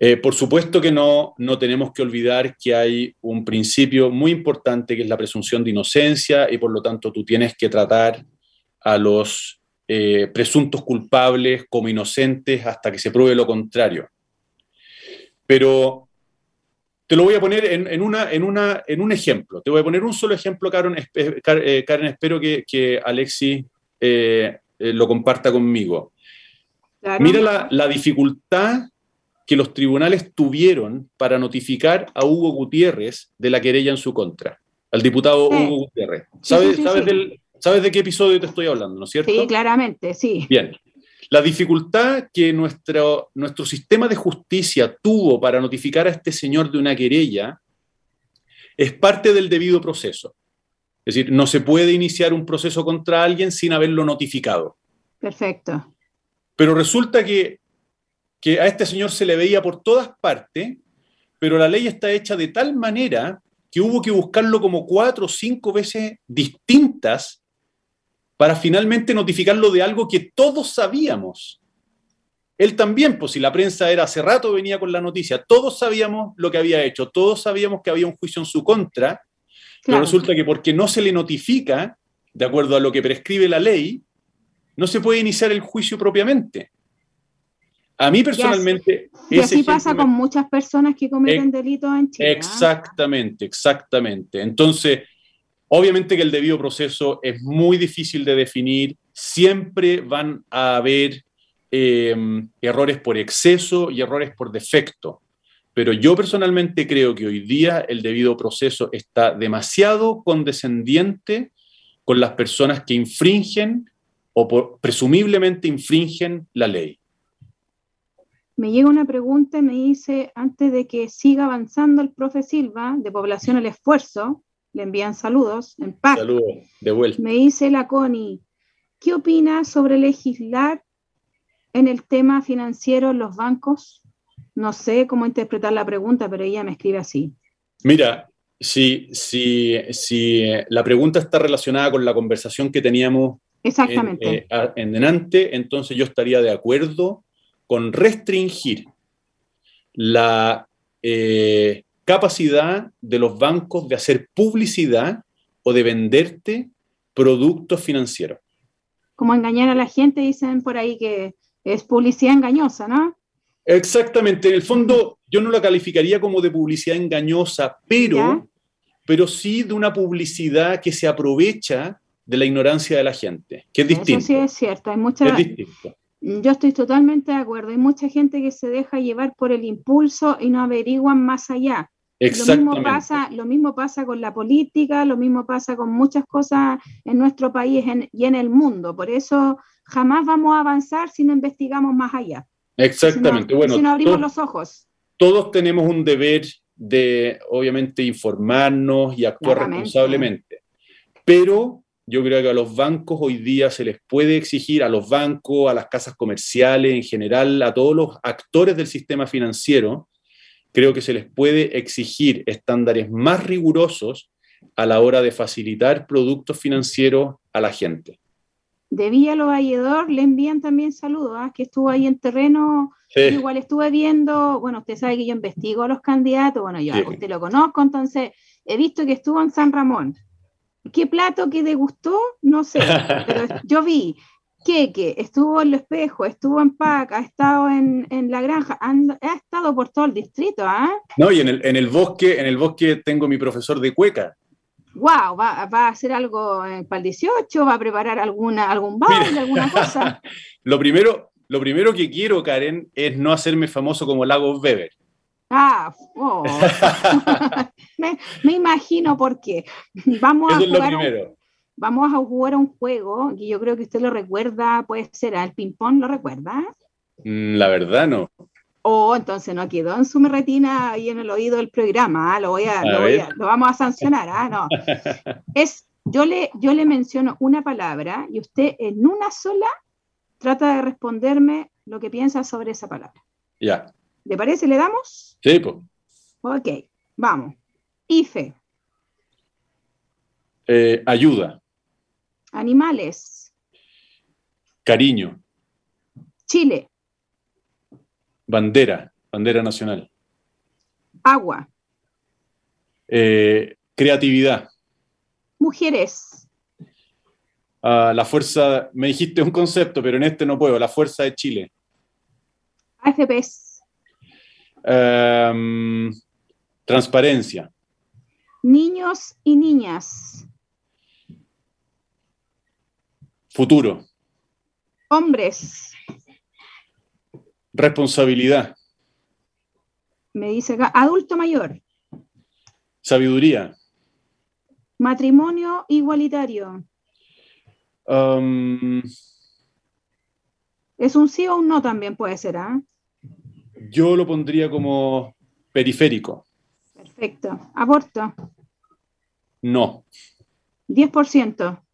Eh, por supuesto que no, no tenemos que olvidar que hay un principio muy importante que es la presunción de inocencia y por lo tanto tú tienes que tratar a los eh, presuntos culpables como inocentes hasta que se pruebe lo contrario. Pero te lo voy a poner en, una, en, una, en un ejemplo. Te voy a poner un solo ejemplo, Karen. Eh, Karen espero que, que Alexi eh, lo comparta conmigo. Mira la, la, dificultad que los tribunales tuvieron para notificar a Hugo Gutiérrez de la querella en su contra, al diputado Hugo Gutiérrez. ¿Sabes, ¿sabes del, ¿Sabes de qué episodio te estoy hablando, no es cierto?
Sí, claramente, sí.
Bien. La dificultad que nuestro, nuestro sistema de justicia tuvo para notificar a este señor de una querella es parte del debido proceso. Es decir, no se puede iniciar un proceso contra alguien sin haberlo notificado.
Perfecto.
Pero resulta que, que a este señor se le veía por todas partes, pero la ley está hecha de tal manera que hubo que buscarlo como cuatro o cinco veces distintas para finalmente notificarlo de algo que todos sabíamos. Él también, pues si la prensa era hace rato, venía con la noticia, todos sabíamos lo que había hecho, todos sabíamos que había un juicio en su contra, pero resulta que porque no se le notifica, de acuerdo a lo que prescribe la ley, no se puede iniciar el juicio propiamente. A mí personalmente...
Y así, pasa con muchas personas que cometen delitos en Chile.
¿ah? Exactamente, exactamente. Entonces, Obviamente que el debido proceso es muy difícil de definir, siempre van a haber em, errores por exceso y errores por defecto. Pero yo personalmente creo que hoy día el debido proceso está demasiado condescendiente con las personas que infringen o presumiblemente infringen la ley.
Me llega una pregunta me dice, antes de que siga avanzando el profe Silva, de Población El Esfuerzo, le envían saludos en paz.
Saludos, de vuelta.
Me dice la Connie, ¿qué opina sobre legislar en el tema financiero en los bancos? No sé cómo interpretar la pregunta, pero ella me escribe así.
Mira, si, si, si eh, la pregunta está relacionada con la conversación que teníamos
Exactamente.
En, eh, delante, entonces yo estaría de acuerdo con restringir la eh, capacidad de los bancos de hacer publicidad o de venderte productos financieros.
Como engañar a la gente, dicen por ahí que es publicidad engañosa, ¿no?
Exactamente, en el fondo yo no la calificaría como de publicidad engañosa, pero, pero sí de una publicidad que se aprovecha de la ignorancia de la gente, que es distinto.
Eso sí es cierto, hay mucha... Yo estoy totalmente de acuerdo, hay mucha gente que se deja llevar por el impulso y no averiguan más allá. Lo mismo, pasa, lo mismo pasa con la política, lo mismo pasa con muchas cosas en nuestro país y en el mundo. Por eso jamás vamos a avanzar si no investigamos más allá.
Exactamente.
bueno, si no abrimos los ojos.
Todos tenemos un deber de, obviamente, informarnos y actuar responsablemente. Pero yo creo que a los bancos hoy día se les puede exigir, a los bancos, a las casas comerciales en general, a todos los actores del sistema financiero, creo que se les puede exigir estándares más rigurosos a la hora de facilitar productos financieros a la gente.
De Villa Valledor le envían también saludos, ¿ah? que estuvo ahí en terreno. Igual estuve viendo, bueno, usted sabe que yo investigo a los candidatos, bueno, yo usted lo conozco, entonces he visto que estuvo en San Ramón. ¿Qué plato que degustó? No sé, [LAUGHS] pero yo vi Queque, estuvo en el espejo, estuvo en PAC, ha estado en, la granja, ha estado por todo el distrito, ¿ah?
No, y en el, en el bosque, en el bosque tengo mi profesor de cueca.
Wow, ¿va, a hacer algo para el 18? ¿Va a preparar alguna, algún baile, alguna cosa? [LAUGHS]
lo, primero, lo primero que quiero, Karen, es no hacerme famoso como Lagos Weber.
Ah, oh. [LAUGHS] [LAUGHS] me, imagino por qué. Vamos a jugar Un, vamos a jugar un juego que yo creo que usted lo recuerda, puede ser, ¿el ping-pong lo recuerda?
Mm, la verdad no.
Oh, entonces no quedó en su retina y en el oído del programa, ¿ah? lo, voy a, lo, vamos a sancionar, ¿ah? No. [LAUGHS] Es, yo le, yo le menciono una palabra y usted en una sola trata de responderme lo que piensa sobre esa palabra.
Ya.
¿Le parece? ¿Le damos?
Sí, pues.
Ok, vamos. IFE.
Eh, ayuda.
Animales.
Cariño.
Chile.
Bandera, bandera nacional.
Agua.
Eh, creatividad.
Mujeres.
Ah, la fuerza, me dijiste un concepto, pero en este no puedo, la fuerza de Chile.
AFPs.
Em, transparencia.
Niños y niñas.
Futuro.
Hombres.
Responsabilidad.
Me dice acá, adulto mayor.
Sabiduría.
Matrimonio igualitario.
Em,
es un sí o un no también puede ser, ¿ah?
Yo lo pondría como periférico.
Perfecto. ¿Aborto?
No.
10%.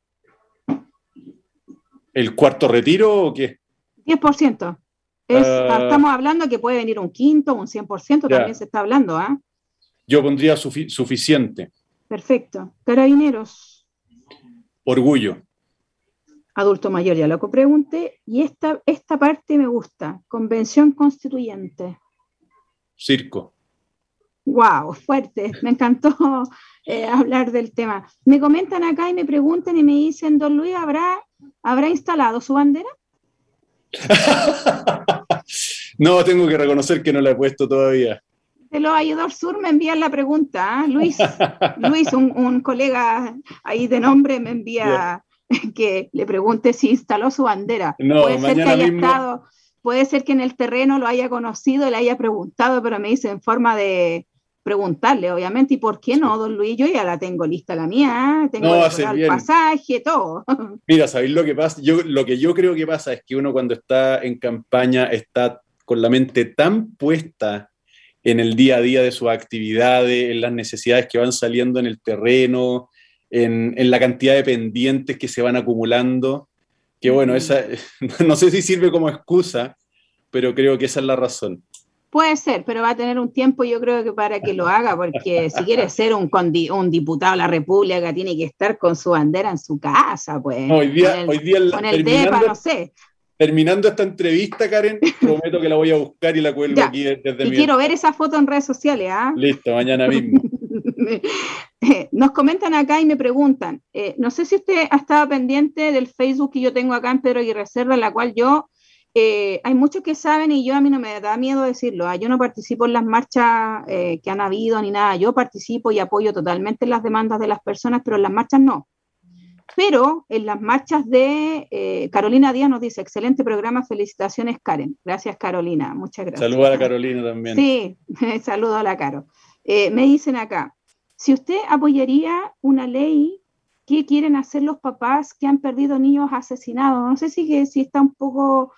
¿El cuarto retiro o qué?
10%. Ah. estamos hablando que puede venir un quinto, un 100%, también se está hablando, ¿ah?
Yo pondría suficiente.
Perfecto. Carabineros.
Orgullo
adulto mayor, ya lo que pregunté, y esta, esta parte me gusta, convención constituyente.
Circo.
Wow, fuerte, me encantó [LAUGHS] eh, hablar del tema. Me comentan acá y me preguntan y me dicen, don Luis, ¿habrá, ¿habrá instalado su bandera? [LAUGHS]
no, tengo que reconocer que no la he puesto todavía.
De los Ayudor Sur me envían la pregunta, ¿ah? Luis, [LAUGHS] Luis un, un, colega ahí de nombre me envía [LAUGHS] que le pregunte si instaló su bandera.
No,
puede ser que haya
mismo-
estado, puede ser que en el terreno lo haya conocido, le haya preguntado, pero me dice en forma de preguntarle, obviamente, ¿y por qué no, don Luis? Yo ya la tengo lista la mía, tengo
No,
el, pasaje, todo. [LAUGHS]
Mira, ¿sabéis lo que pasa? Yo, lo que yo creo que pasa es que uno cuando está en campaña está con la mente tan puesta en el día a día de sus actividades, en las necesidades que van saliendo en el terreno, en, en la cantidad de pendientes que se van acumulando, que bueno, esa, [LAUGHS] no sé si sirve como excusa, pero creo que esa es la razón.
Puede ser, pero va a tener un tiempo, yo creo que para que lo haga, porque si quiere ser un, condi- un diputado de la República, tiene que estar con su bandera en su casa, pues.
No, hoy día,
con el,
hoy día
con el
terminando,
DEPA, no sé.
terminando esta entrevista, Karen, [LAUGHS] prometo que la voy a buscar y la cuelgo
Ya.
aquí desde
Y
mi...
quiero ver esa foto en redes sociales, ¿ah?
Listo, mañana [LAUGHS] mismo.
Eh, Nos comentan acá y me preguntan, eh, no sé si usted ha estado pendiente del Facebook que yo tengo acá en Pedro Aguirre Cerda, en la cual yo, eh, hay muchos que saben y yo a mí no me da miedo decirlo, ¿ah? yo no participo en las marchas eh, que han habido ni nada, yo participo y apoyo totalmente las demandas de las personas, pero en las marchas no. Pero en las marchas de eh, Carolina Díaz nos dice, excelente programa, felicitaciones Karen. Gracias Carolina, muchas gracias.
Saludos a la Carolina también.
Sí, [LAUGHS] saludo a la Caro. Me dicen acá, si usted apoyaría una ley, ¿qué quieren hacer los papás que han perdido niños asesinados? No sé si, que, si está un poco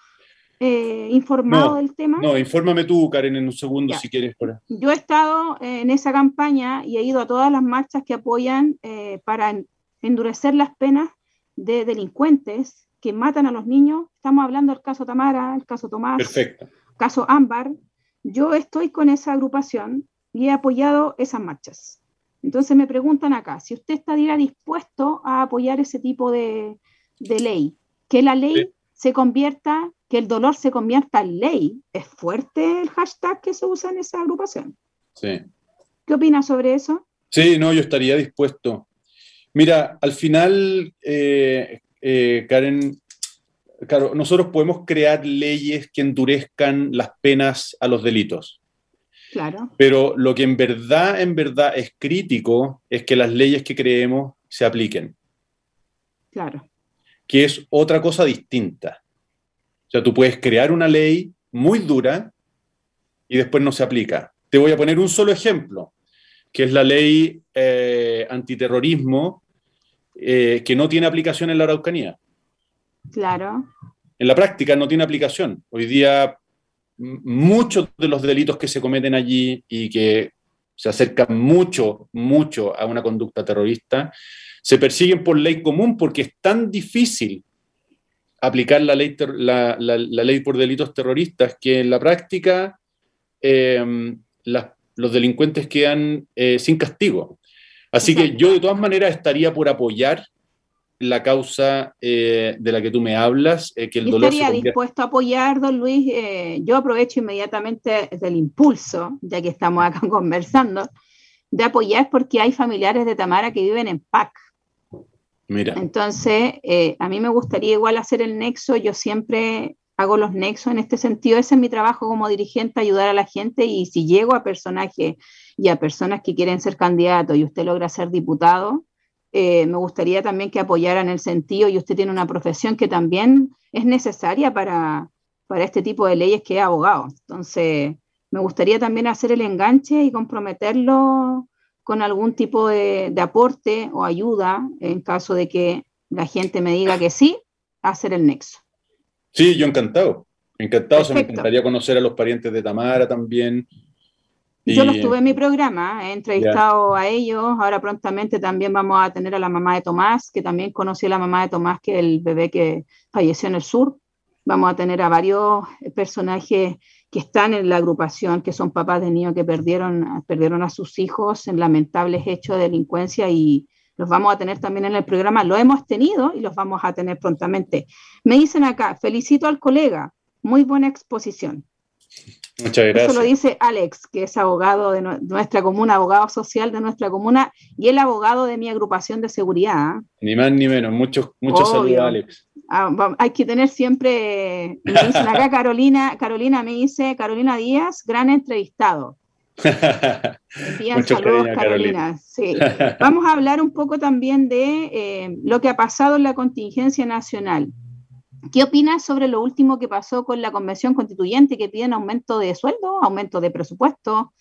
eh, informado
No,
del tema.
No, infórmame tú, Karen, en un segundo,
Ya.
si quieres. Por ahí.
Yo he estado en esa campaña y he ido a todas las marchas que apoyan eh, para en- endurecer las penas de delincuentes que matan a los niños. Estamos hablando del caso Tamara, el caso Tomás,
Perfecto.
caso Ámbar, yo estoy con esa agrupación y he apoyado esas marchas. Entonces me preguntan acá, si usted estaría dispuesto a apoyar ese tipo de, de ley, que la ley
Sí.
se convierta, que el dolor se convierta en ley. ¿Es fuerte el hashtag que se usa en esa agrupación?
Sí.
¿Qué opina sobre eso?
Sí, no, yo estaría dispuesto. Mira, al final, eh, eh, Karen, claro, nosotros podemos crear leyes que endurezcan las penas a los delitos,
Claro,
pero lo que en verdad, en verdad es crítico es que las leyes que creemos se apliquen,
claro,
que es otra cosa distinta. O sea, tú puedes crear una ley muy dura y después no se aplica. Te voy a poner un solo ejemplo, que es la ley eh, antiterrorismo eh, que no tiene aplicación en la Araucanía.
claro,
En la práctica no tiene aplicación. Hoy día muchos de los delitos que se cometen allí y que se acercan mucho, mucho a una conducta terrorista, se persiguen por ley común porque es tan difícil aplicar la ley, ter- la, la- la ley por delitos terroristas que en la práctica eh, las- los delincuentes quedan eh, sin castigo. Así que yo de todas maneras estaría por apoyar la causa eh, de la que tú me hablas, eh, que el dolor
estaría dispuesto a apoyar, don Luis. eh, yo aprovecho inmediatamente del impulso, ya que estamos acá [LAUGHS] conversando, de apoyar porque hay familiares de Tamara que viven en PAC.
Mira,
Entonces, eh, a mí me gustaría igual hacer el nexo. Yo siempre hago los nexos en este sentido. Ese es mi trabajo como dirigente, ayudar a la gente. Y si llego a personajes y a personas que quieren ser candidatos y usted logra ser diputado, eh, me gustaría también que apoyaran el sentido y usted tiene una profesión que también es necesaria para, para este tipo de leyes que es abogado. Entonces, me gustaría también hacer el enganche y comprometerlo con algún tipo de, de aporte o ayuda en caso de que la gente me diga que sí, hacer el nexo.
sí, yo encantado. Encantado, se me encantaría conocer a los parientes de Tamara también.
Yo los tuve en mi programa, he entrevistado a ellos, ahora prontamente también vamos a tener a la mamá de Tomás, que también conocí a la mamá de Tomás, que es el bebé que falleció en el sur. Vamos a tener a varios personajes que están en la agrupación, que son papás de niños que perdieron, perdieron a sus hijos en lamentables hechos de delincuencia y los vamos a tener también en el programa. Lo hemos tenido y los vamos a tener prontamente. Me dicen acá, felicito al colega, muy buena exposición.
Muchas
Eso
gracias.
lo dice Alex, que es abogado de nue- nuestra comuna, abogado social de nuestra comuna y el abogado de mi agrupación de seguridad. ¿eh?
Ni más ni menos. Muchos muchos saludos, Alex.
Ah, hay que tener siempre, me dicen acá Carolina, Carolina me dice, Carolina Díaz, gran entrevistado. [LAUGHS] Envían saludos, Carolina. Sí. Vamos a hablar un poco también de eh, lo que ha pasado en la contingencia nacional. ¿Qué opinas sobre lo último que pasó con la convención constituyente que piden aumento de sueldo, aumento de presupuesto?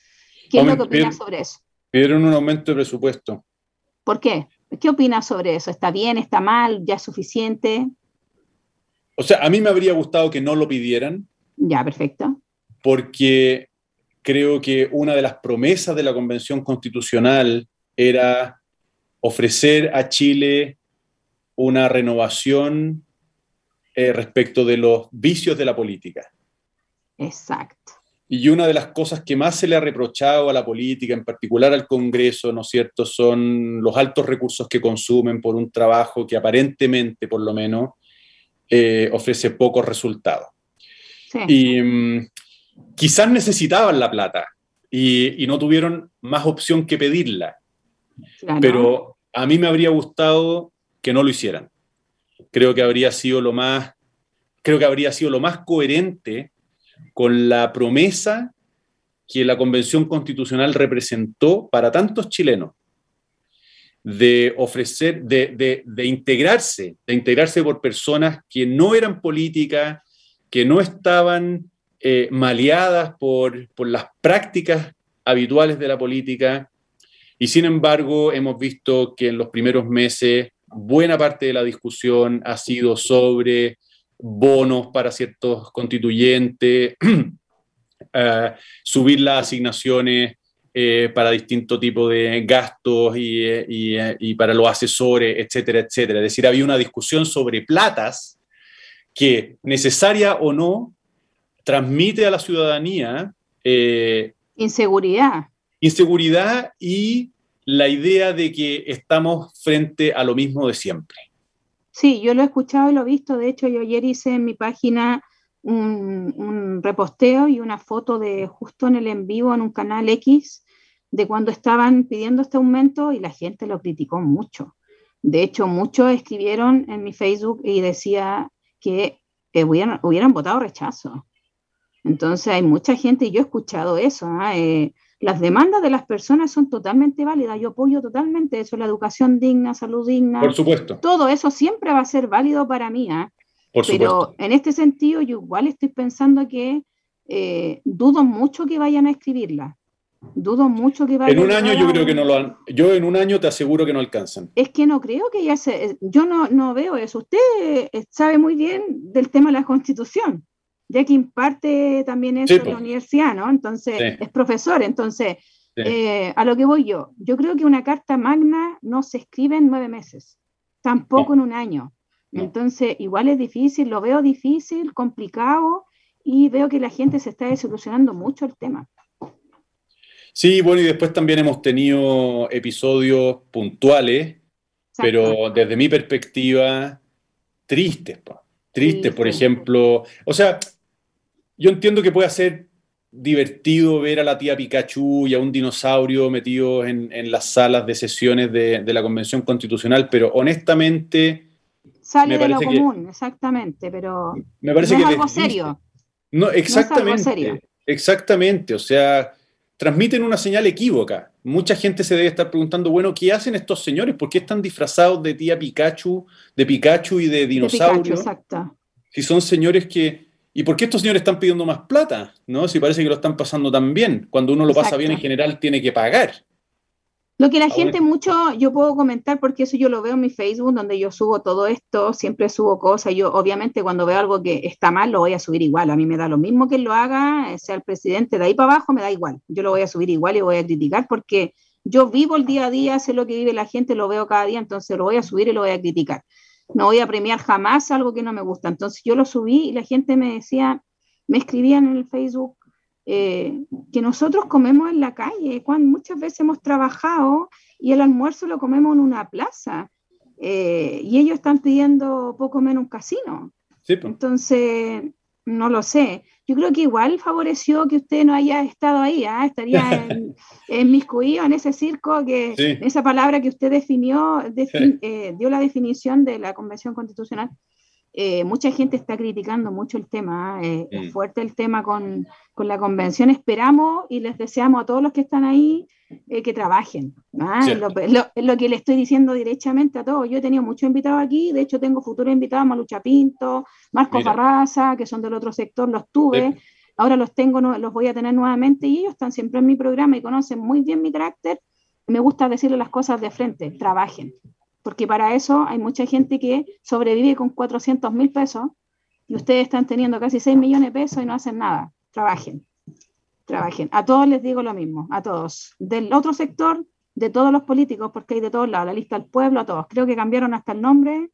¿Qué es lo que opinas sobre eso?
Pidieron un aumento de presupuesto.
¿Por qué? ¿Qué opinas sobre eso? ¿Está bien? ¿Está mal? ¿Ya es suficiente?
O sea, a mí me habría gustado que no lo pidieran.
Ya, perfecto.
Porque creo que una de las promesas de la Convención Constitucional era ofrecer a Chile una renovación eh, respecto de los vicios de la política.
Exacto.
Y una de las cosas que más se le ha reprochado a la política, en particular al Congreso, ¿no es cierto?, son los altos recursos que consumen por un trabajo que aparentemente, por lo menos, eh, ofrece pocos resultados. Y mm, quizás necesitaban la plata y, no tuvieron más opción que pedirla. Pero a mí me habría gustado que no lo hicieran. Creo que habría sido lo más, creo que habría sido lo más coherente con la promesa que la Convención Constitucional representó para tantos chilenos de ofrecer, de, integrarse, de integrarse por personas que no eran políticas, que no estaban eh, maleadas por, por las prácticas habituales de la política. Y sin embargo, hemos visto que en los primeros meses buena parte de la discusión ha sido sobre bonos para ciertos constituyentes, [CLEARS THROAT] eh, subir las asignaciones eh, para distintos tipos de gastos eh, y, para los asesores, etcétera, etcétera. Es decir, había una discusión sobre platas que, necesaria o no, transmite a la ciudadanía...
inseguridad.
Inseguridad y la idea de que estamos frente a lo mismo de siempre.
Sí, yo lo he escuchado y lo he visto. De hecho, yo ayer hice en mi página un, reposteo y una foto de justo en el en vivo en un canal X de cuando estaban pidiendo este aumento y la gente lo criticó mucho. De hecho, muchos escribieron en mi Facebook y decía que hubieran, hubieran votado rechazo. Entonces hay mucha gente, y yo he escuchado eso, ¿ah? eh, las demandas de las personas son totalmente válidas. Yo apoyo totalmente eso, la educación digna, salud digna.
Por supuesto.
Todo eso siempre va a ser válido para mí. ¿ah? Por Pero en este sentido, yo igual estoy pensando que eh, dudo mucho que vayan a escribirla. Dudo mucho que vayan
En un año yo creo que no lo han. Yo en un año te aseguro que no alcanzan.
Es que no creo que ya se. Yo no, no veo eso. Usted sabe muy bien del tema de la constitución ya que imparte también eso en la universidad, ¿no? Entonces, es profesor, entonces, eh, a lo que voy yo, yo creo que una carta magna no se escribe en nueve meses, tampoco en un año. Entonces, igual es difícil, lo veo difícil, complicado, y veo que la gente se está desilusionando mucho el tema.
Sí, bueno, y después también hemos tenido episodios puntuales, pero desde mi perspectiva, tristes, tristes, por ejemplo. O sea, yo entiendo que puede ser divertido ver a la tía Pikachu y a un dinosaurio metidos en, las salas de sesiones de, la Convención Constitucional, pero honestamente...
Sale de lo común, exactamente, pero
me parece
no
es
algo serio.
No, exactamente. Exactamente, o sea, transmiten una señal equívoca. Mucha gente se debe estar preguntando, bueno, ¿qué hacen estos señores? ¿Por qué están disfrazados de tía Pikachu, de Pikachu y de dinosaurio? Si son señores que ¿Y por qué estos señores están pidiendo más plata? ¿No? Si parece que lo están pasando tan bien. Cuando uno lo pasa bien en general tiene que pagar.
Lo que la gente mucho, yo puedo comentar porque eso yo lo veo en mi Facebook, donde yo subo todo esto, siempre subo cosas. Yo obviamente cuando veo algo que está mal lo voy a subir igual. A mí me da lo mismo que lo haga, sea el presidente de ahí para abajo, me da igual. Yo lo voy a subir igual y voy a criticar porque yo vivo el día a día, sé lo que vive la gente, lo veo cada día, entonces lo voy a subir y lo voy a criticar no voy a premiar jamás algo que no me gusta. Entonces yo lo subí y la gente me decía, me escribían en el Facebook eh, que nosotros comemos en la calle, cuando muchas veces hemos trabajado y el almuerzo lo comemos en una plaza eh, y ellos están pidiendo poco menos un casino. Entonces, no lo sé. Yo creo que igual favoreció que usted no haya estado ahí, ¿ah? estaría [LAUGHS] en, en miscuido en ese circo, que esa palabra que usted definió, eh, dio la definición de la Convención Constitucional. Eh, mucha gente está criticando mucho el tema, eh, es mm. fuerte el tema con, con, la convención. Esperamos y les deseamos a todos los que están ahí eh, que trabajen. ¿ah? Es, lo, que le estoy diciendo directamente a todos. Yo he tenido muchos invitados aquí, de hecho tengo futuros invitados, Malucha Pinto, Marco Barraza, que son del otro sector, los tuve. Ahora los tengo, los voy a tener nuevamente y ellos están siempre en mi programa y conocen muy bien mi carácter. Me gusta decirle las cosas de frente, trabajen porque para eso hay mucha gente que sobrevive con 400 mil pesos y ustedes están teniendo casi 6 millones de pesos y no hacen nada. Trabajen, trabajen. A todos les digo lo mismo, a todos. Del otro sector, de todos los políticos, porque hay de todos lados, la lista del pueblo, a todos. Creo que cambiaron hasta el nombre.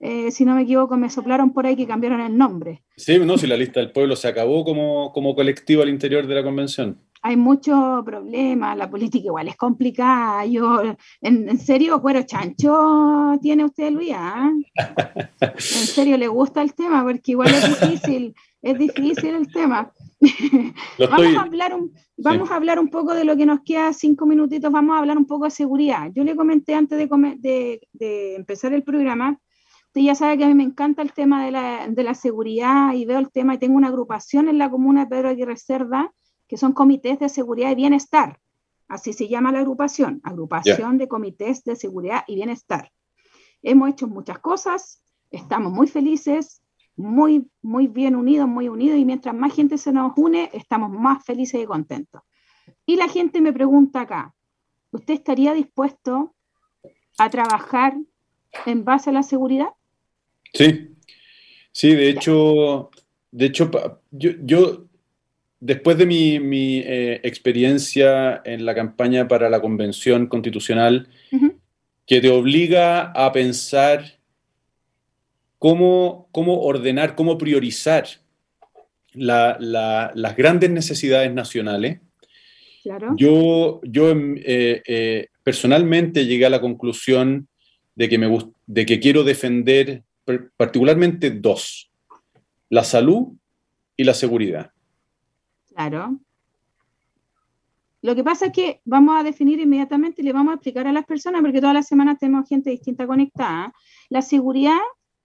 Eh, si no me equivoco, me soplaron por ahí que cambiaron el nombre.
Sí, no, si la lista del pueblo se acabó como, como colectivo al interior de la convención
hay muchos problemas, la política igual es complicada. Yo, en, serio, cuero chancho tiene usted, Luis. ¿ah? [LAUGHS] En serio, le gusta el tema, porque igual es difícil, es difícil el tema. [LAUGHS] vamos, a hablar un, vamos a hablar un poco de lo que nos queda cinco minutitos, vamos a hablar un poco de seguridad. Yo le comenté antes de, de, empezar el programa, usted ya sabe que a mí me encanta el tema de la, de la seguridad y veo el tema y tengo una agrupación en la comuna de Pedro Aguirre Cerda, que son comités de seguridad y bienestar. Así se llama la agrupación, agrupación de comités de seguridad y bienestar. Hemos hecho muchas cosas, estamos muy felices, muy, muy bien unidos, muy unidos, y mientras más gente se nos une, estamos más felices y contentos. Y la gente me pregunta acá, ¿usted estaría dispuesto a trabajar en base a la seguridad?
Sí, sí, de hecho, de hecho, yo, yo después de mi, eh, experiencia en la campaña para la Convención Constitucional, que te obliga a pensar cómo, cómo ordenar, cómo priorizar las grandes necesidades nacionales, yo, yo eh, eh, personalmente llegué a la conclusión de que, me, de que quiero defender particularmente dos, la salud y la seguridad.
Claro. Lo que pasa es que vamos a definir inmediatamente y le vamos a explicar a las personas, porque todas las semanas tenemos gente distinta conectada. La seguridad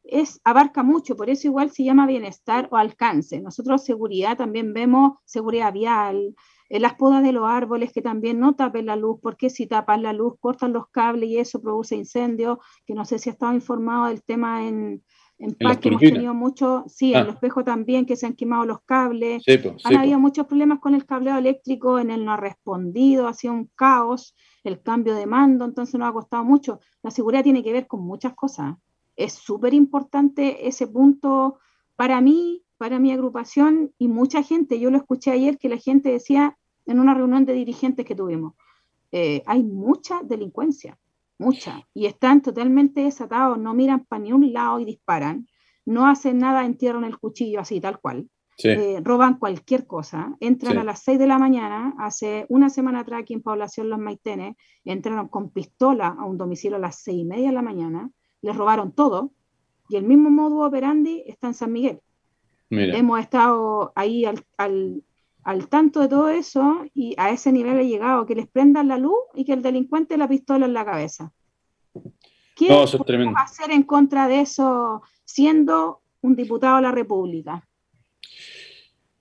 es, abarca mucho, por eso igual se llama bienestar o alcance. Nosotros seguridad también vemos seguridad vial, en las podas de los árboles que también no tapen la luz, porque si tapan la luz cortan los cables y eso produce incendios, que no sé si ha estado informado del tema en, en parque hemos tenido mucho, sí, en el ah. espejo también, que se han quemado los cables. han habido muchos problemas con el cableado eléctrico, en el no ha respondido, ha sido un caos, el cambio de mando, entonces nos ha costado mucho. La seguridad tiene que ver con muchas cosas. Es súper importante ese punto para mí, para mi agrupación y mucha gente. Yo lo escuché ayer que la gente decía en una reunión de dirigentes que tuvimos, eh, hay mucha delincuencia mucha, y están totalmente desatados, no miran para ni un lado y disparan, no hacen nada, entierran el cuchillo así, tal cual. Eh, roban cualquier cosa, entran a las 6 de la mañana, hace una semana atrás aquí en Población Los Maitenes, entraron con pistola a un domicilio a las 6 y media de la mañana, les robaron todo, y el mismo modo operandi está en San Miguel. Hemos estado ahí al, al, al tanto de todo eso y a ese nivel he llegado, que les prendan la luz y que el delincuente la pistola en la cabeza. ¿Qué no, a hacer en contra de eso siendo un diputado de la República?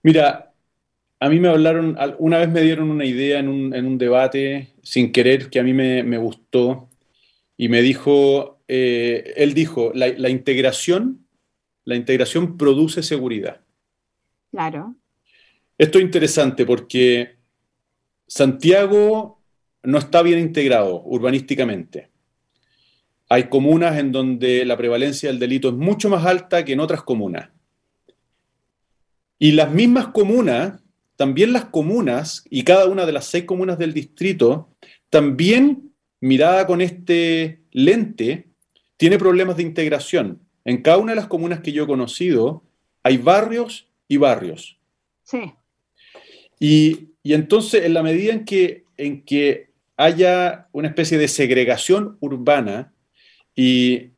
Mira, a mí me hablaron, una vez me dieron una idea en un, debate sin querer que a mí me, gustó y me dijo, eh, él dijo, la, la integración, la integración produce seguridad.
Claro.
Esto es interesante porque Santiago no está bien integrado urbanísticamente. Hay comunas en donde la prevalencia del delito es mucho más alta que en otras comunas. Y las mismas comunas, también las comunas, y cada una de las seis comunas del distrito, también mirada con este lente, tiene problemas de integración. En cada una de las comunas que yo he conocido hay barrios y barrios.
Sí.
Y, entonces, en la medida en que, en que haya una especie de segregación urbana y,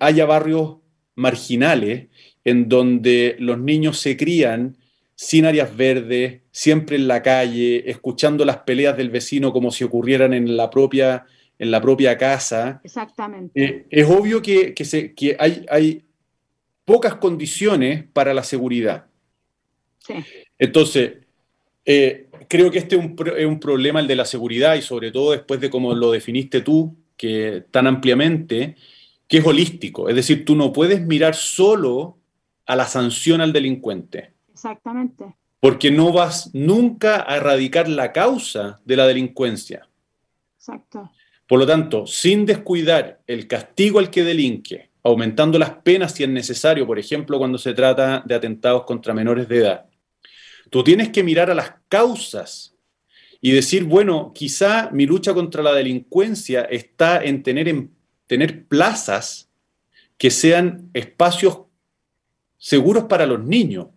haya barrios marginales en donde los niños se crían sin áreas verdes, siempre en la calle, escuchando las peleas del vecino como si ocurrieran en la propia, en la propia casa.
Exactamente.
Eh, es obvio que, se, que hay, hay pocas condiciones para la seguridad. Entonces, eh, creo que este es un, es un, problema el de la seguridad y sobre todo después de cómo lo definiste tú, que tan ampliamente, que es holístico. Es decir, tú no puedes mirar solo a la sanción al delincuente.
Exactamente.
Porque no vas nunca a erradicar la causa de la delincuencia.
Exacto.
Por lo tanto, sin descuidar el castigo al que delinque, aumentando las penas si es necesario, por ejemplo, cuando se trata de atentados contra menores de edad, tú tienes que mirar a las causas y decir, bueno, quizá mi lucha contra la delincuencia está en tener, en tener plazas que sean espacios seguros para los niños.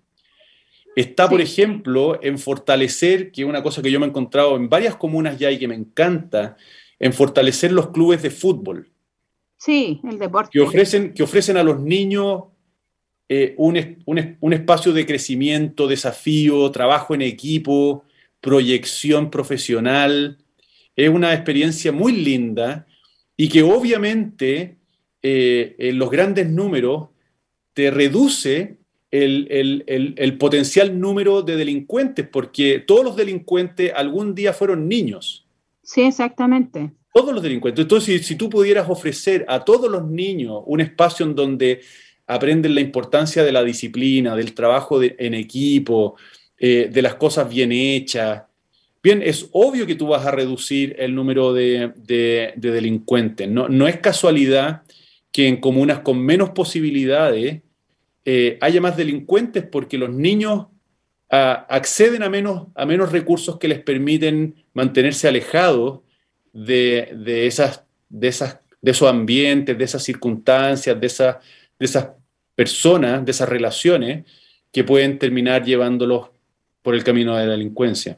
Está, por ejemplo, en fortalecer, que es una cosa que yo me he encontrado en varias comunas ya y que me encanta, en fortalecer los clubes de fútbol.
Sí, el deporte.
Que ofrecen, que ofrecen a los niños eh, un, un, espacio de crecimiento, desafío, trabajo en equipo, proyección profesional. Es una experiencia muy linda y que obviamente eh, en los grandes números te reduce el, potencial número de delincuentes, porque todos los delincuentes algún día fueron niños.
Sí, exactamente.
Todos los delincuentes. Entonces, si, tú pudieras ofrecer a todos los niños un espacio en donde aprenden la importancia de la disciplina, del trabajo en equipo, eh, de las cosas bien hechas, bien, es obvio que tú vas a reducir el número de, delincuentes. No, no es casualidad que en comunas con menos posibilidades eh, haya más delincuentes porque los niños acceden a menos, a menos recursos que les permiten mantenerse alejados de, esas, de, esas, de esos ambientes, de esas circunstancias, de, esas, de esas personas, de esas relaciones que pueden terminar llevándolos por el camino de la delincuencia.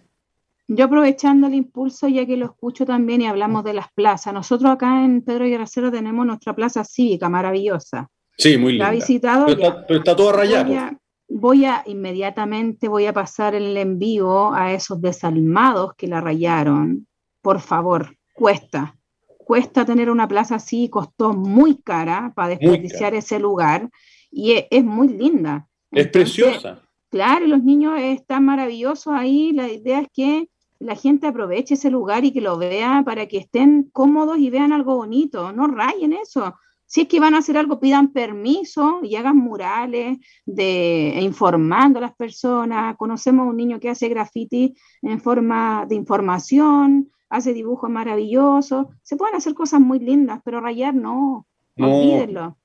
Yo aprovechando el impulso, ya que lo escucho también y hablamos de las plazas, nosotros acá en Pedro y Guerrero tenemos nuestra plaza cívica maravillosa.
Sí, muy linda.
¿La ha visitado?
Pero, Está, todo rayado.
Voy a, inmediatamente voy a pasar el envío a esos desalmados que la rayaron. Por favor, cuesta. Cuesta tener una plaza así, costó muy cara para desperdiciar ese lugar y es, muy linda.
Es preciosa.
Claro, los niños están maravillosos ahí. La idea es que la gente aproveche ese lugar y que lo vea para que estén cómodos y vean algo bonito. No rayen eso. Si es que van a hacer algo, pidan permiso y hagan murales de, informando a las personas. Conocemos a un niño que hace graffiti en forma de información, hace dibujos maravillosos. Se pueden hacer cosas muy lindas, pero rayar no. Olvídenlo.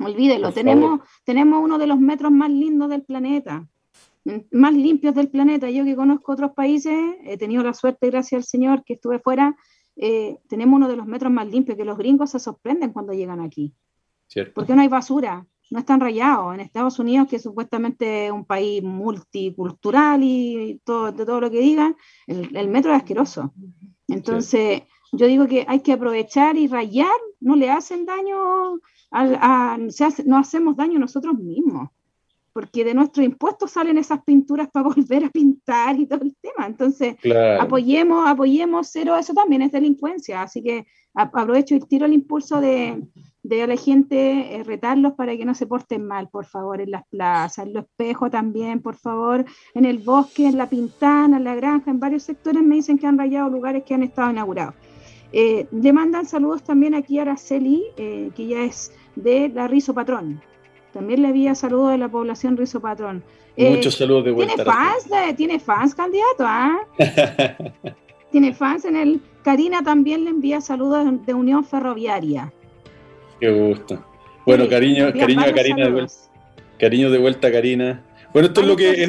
Olvídenlo. Tenemos, tenemos uno de los metros más lindos del planeta más limpios del planeta. Yo que conozco otros países, he tenido la suerte, gracias al Señor, que estuve fuera, eh, tenemos uno de los metros más limpios, que los gringos se sorprenden cuando llegan aquí. Porque no hay basura, no están rayados. En Estados Unidos, que supuestamente es un país multicultural y todo, de todo lo que digan, el, metro es asqueroso. Entonces, yo digo que hay que aprovechar y rayar, no le hacen daño, a, no hacemos daño nosotros mismos porque de nuestros impuestos salen esas pinturas para [LAUGHS] volver a pintar y todo el tema. Entonces, apoyemos, apoyemos cero, eso también es delincuencia. Así que aprovecho y tiro el impulso de, de la gente, eh, retarlos para que no se porten mal, por favor, en las plazas, en los espejos también, por favor, en el bosque, en la pintana, en la granja, en varios sectores me dicen que han rayado lugares que han estado inaugurados. Eh, le mandan saludos también aquí a Araceli, eh, que ya es de la Rizo Patrón. También le había saludos de la población Rizo Patrón.
Muchos saludos de vuelta.
¿Tiene fans, ¿tiene fans candidato? ¿ah? [LAUGHS] ¿Tiene fans en el... Karina también le envía saludos de Unión Ferroviaria.
Qué gusto. Bueno, cariño, cariño a Karina de vuelta. Cariño de vuelta, Karina. Bueno, esto es lo que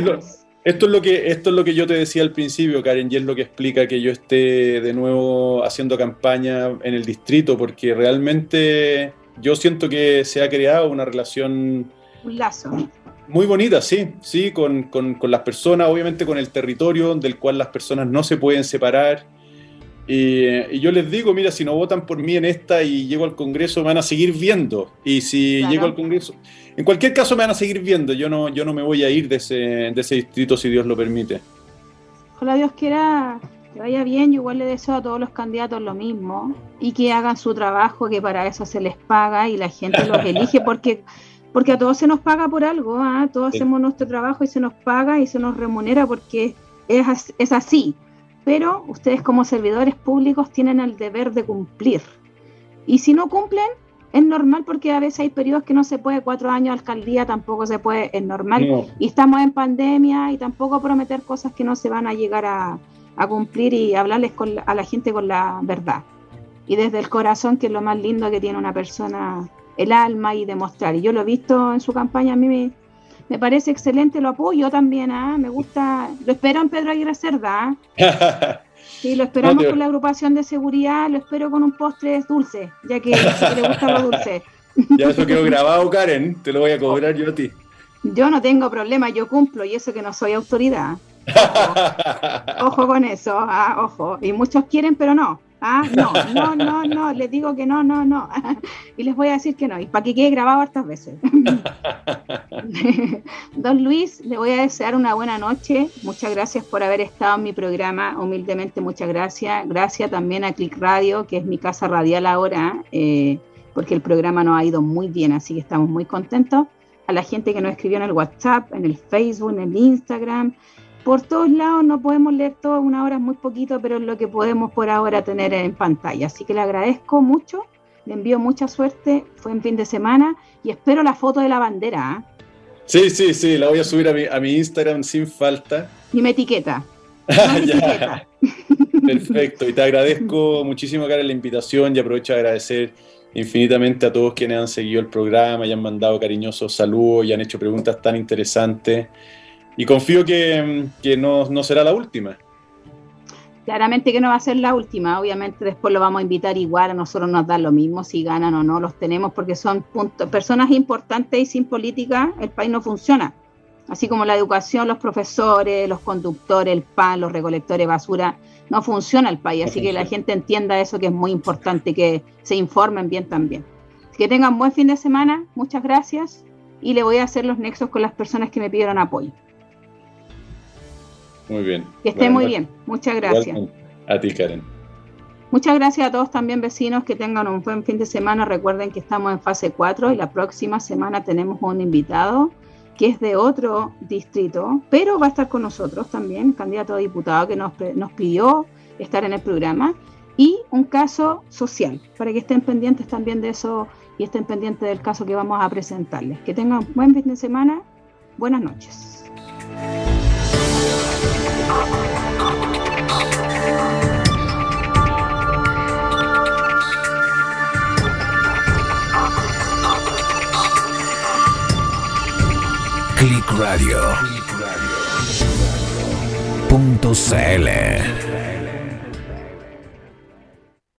esto es lo que esto es lo que yo te decía al principio, Karen, y es lo que explica que yo esté de nuevo haciendo campaña en el distrito, porque realmente yo siento que se ha creado una relación.
Un lazo.
Muy bonita, sí, sí, con, las personas, obviamente con el territorio del cual las personas no se pueden separar. Y, yo les digo, mira, si no votan por mí en esta y llego al Congreso, me van a seguir viendo. Y si llego al Congreso, en cualquier caso me van a seguir viendo. Yo no, yo no me voy a ir de ese, de ese distrito si Dios lo permite.
Ojalá Dios quiera que vaya bien, yo igual le deseo a todos los candidatos lo mismo y que hagan su trabajo, que para eso se les paga y la gente los [LAUGHS] elige, porque porque a todos se nos paga por algo, ¿ah? todos hacemos nuestro trabajo y se nos paga y se nos remunera porque es, es así. Pero ustedes como servidores públicos tienen el deber de cumplir. Y si no cumplen, es normal porque a veces hay periodos que no se puede, cuatro años de alcaldía tampoco se puede, es normal. Y estamos en pandemia y tampoco prometer cosas que no se van a llegar a, a cumplir y hablarles con a la gente con la verdad. Y desde el corazón, que es lo más lindo que tiene una persona, el alma y demostrar. Y yo lo he visto en su campaña, a mí me, me parece excelente, lo apoyo también, ¿ah? me gusta, lo espero en Pedro Aguirre Cerda. ¿ah? [LAUGHS] Sí, lo esperamos con la agrupación de seguridad, lo espero con un postre dulce, ya que, le gusta lo dulce. [LAUGHS]
Ya eso quedó grabado, Karen, te lo voy a cobrar yo a ti.
Yo no tengo problema, yo cumplo y eso que no soy autoridad. Ojo, con eso, ah, ojo. Y muchos quieren, pero no. Ah, no, no, no, no, les digo que no, no, no. [LAUGHS] y les voy a decir que no, y para que quede grabado hartas veces. [LAUGHS] Don Luis, le voy a desear una buena noche. Muchas gracias por haber estado en mi programa. Humildemente, muchas gracias. Gracias también a Click Radio, que es mi casa radial ahora, eh, porque el programa nos ha ido muy bien, así que estamos muy contentos. A la gente que nos escribió en el WhatsApp, en el Facebook, en el Instagram, por todos lados no podemos leer todo, una hora es muy poquito, pero es lo que podemos por ahora tener en pantalla. Así que le agradezco mucho, le envío mucha suerte, fue en fin de semana y espero la foto de la bandera. ¿ah?
Sí, sí, sí, la voy a subir a mi, Instagram sin falta.
Y me [LAUGHS] etiqueta.
Perfecto, y te agradezco muchísimo, Karen, la invitación y aprovecho de agradecer infinitamente a todos quienes han seguido el programa y han mandado cariñosos saludos y han hecho preguntas tan interesantes. Y confío que, no, será la última.
Claramente que no va a ser la última, obviamente después lo vamos a invitar igual, a nosotros nos da lo mismo si ganan o no, los tenemos porque son personas importantes y sin política el país no funciona. Así como la educación, los profesores, los conductores, el pan, los recolectores de basura, no funciona el país. Así que la gente entienda eso que es muy importante, que se informen bien también. Que tengan buen fin de semana, muchas gracias y le voy a hacer los nexos con las personas que me pidieron apoyo.
Muy bien.
Que esté muy bien. Muchas gracias.
A ti, Karen.
Muchas gracias a todos también vecinos que tengan un buen fin de semana. Recuerden que estamos en fase 4 y la próxima semana tenemos un invitado que es de otro distrito, pero va a estar con nosotros también, candidato a diputado que nos, nos pidió estar en el programa, y un caso social, para que estén pendientes también de eso y estén pendientes del caso que vamos a presentarles. Que tengan un buen fin de semana. Buenas noches.
Click Radio. Punto CL.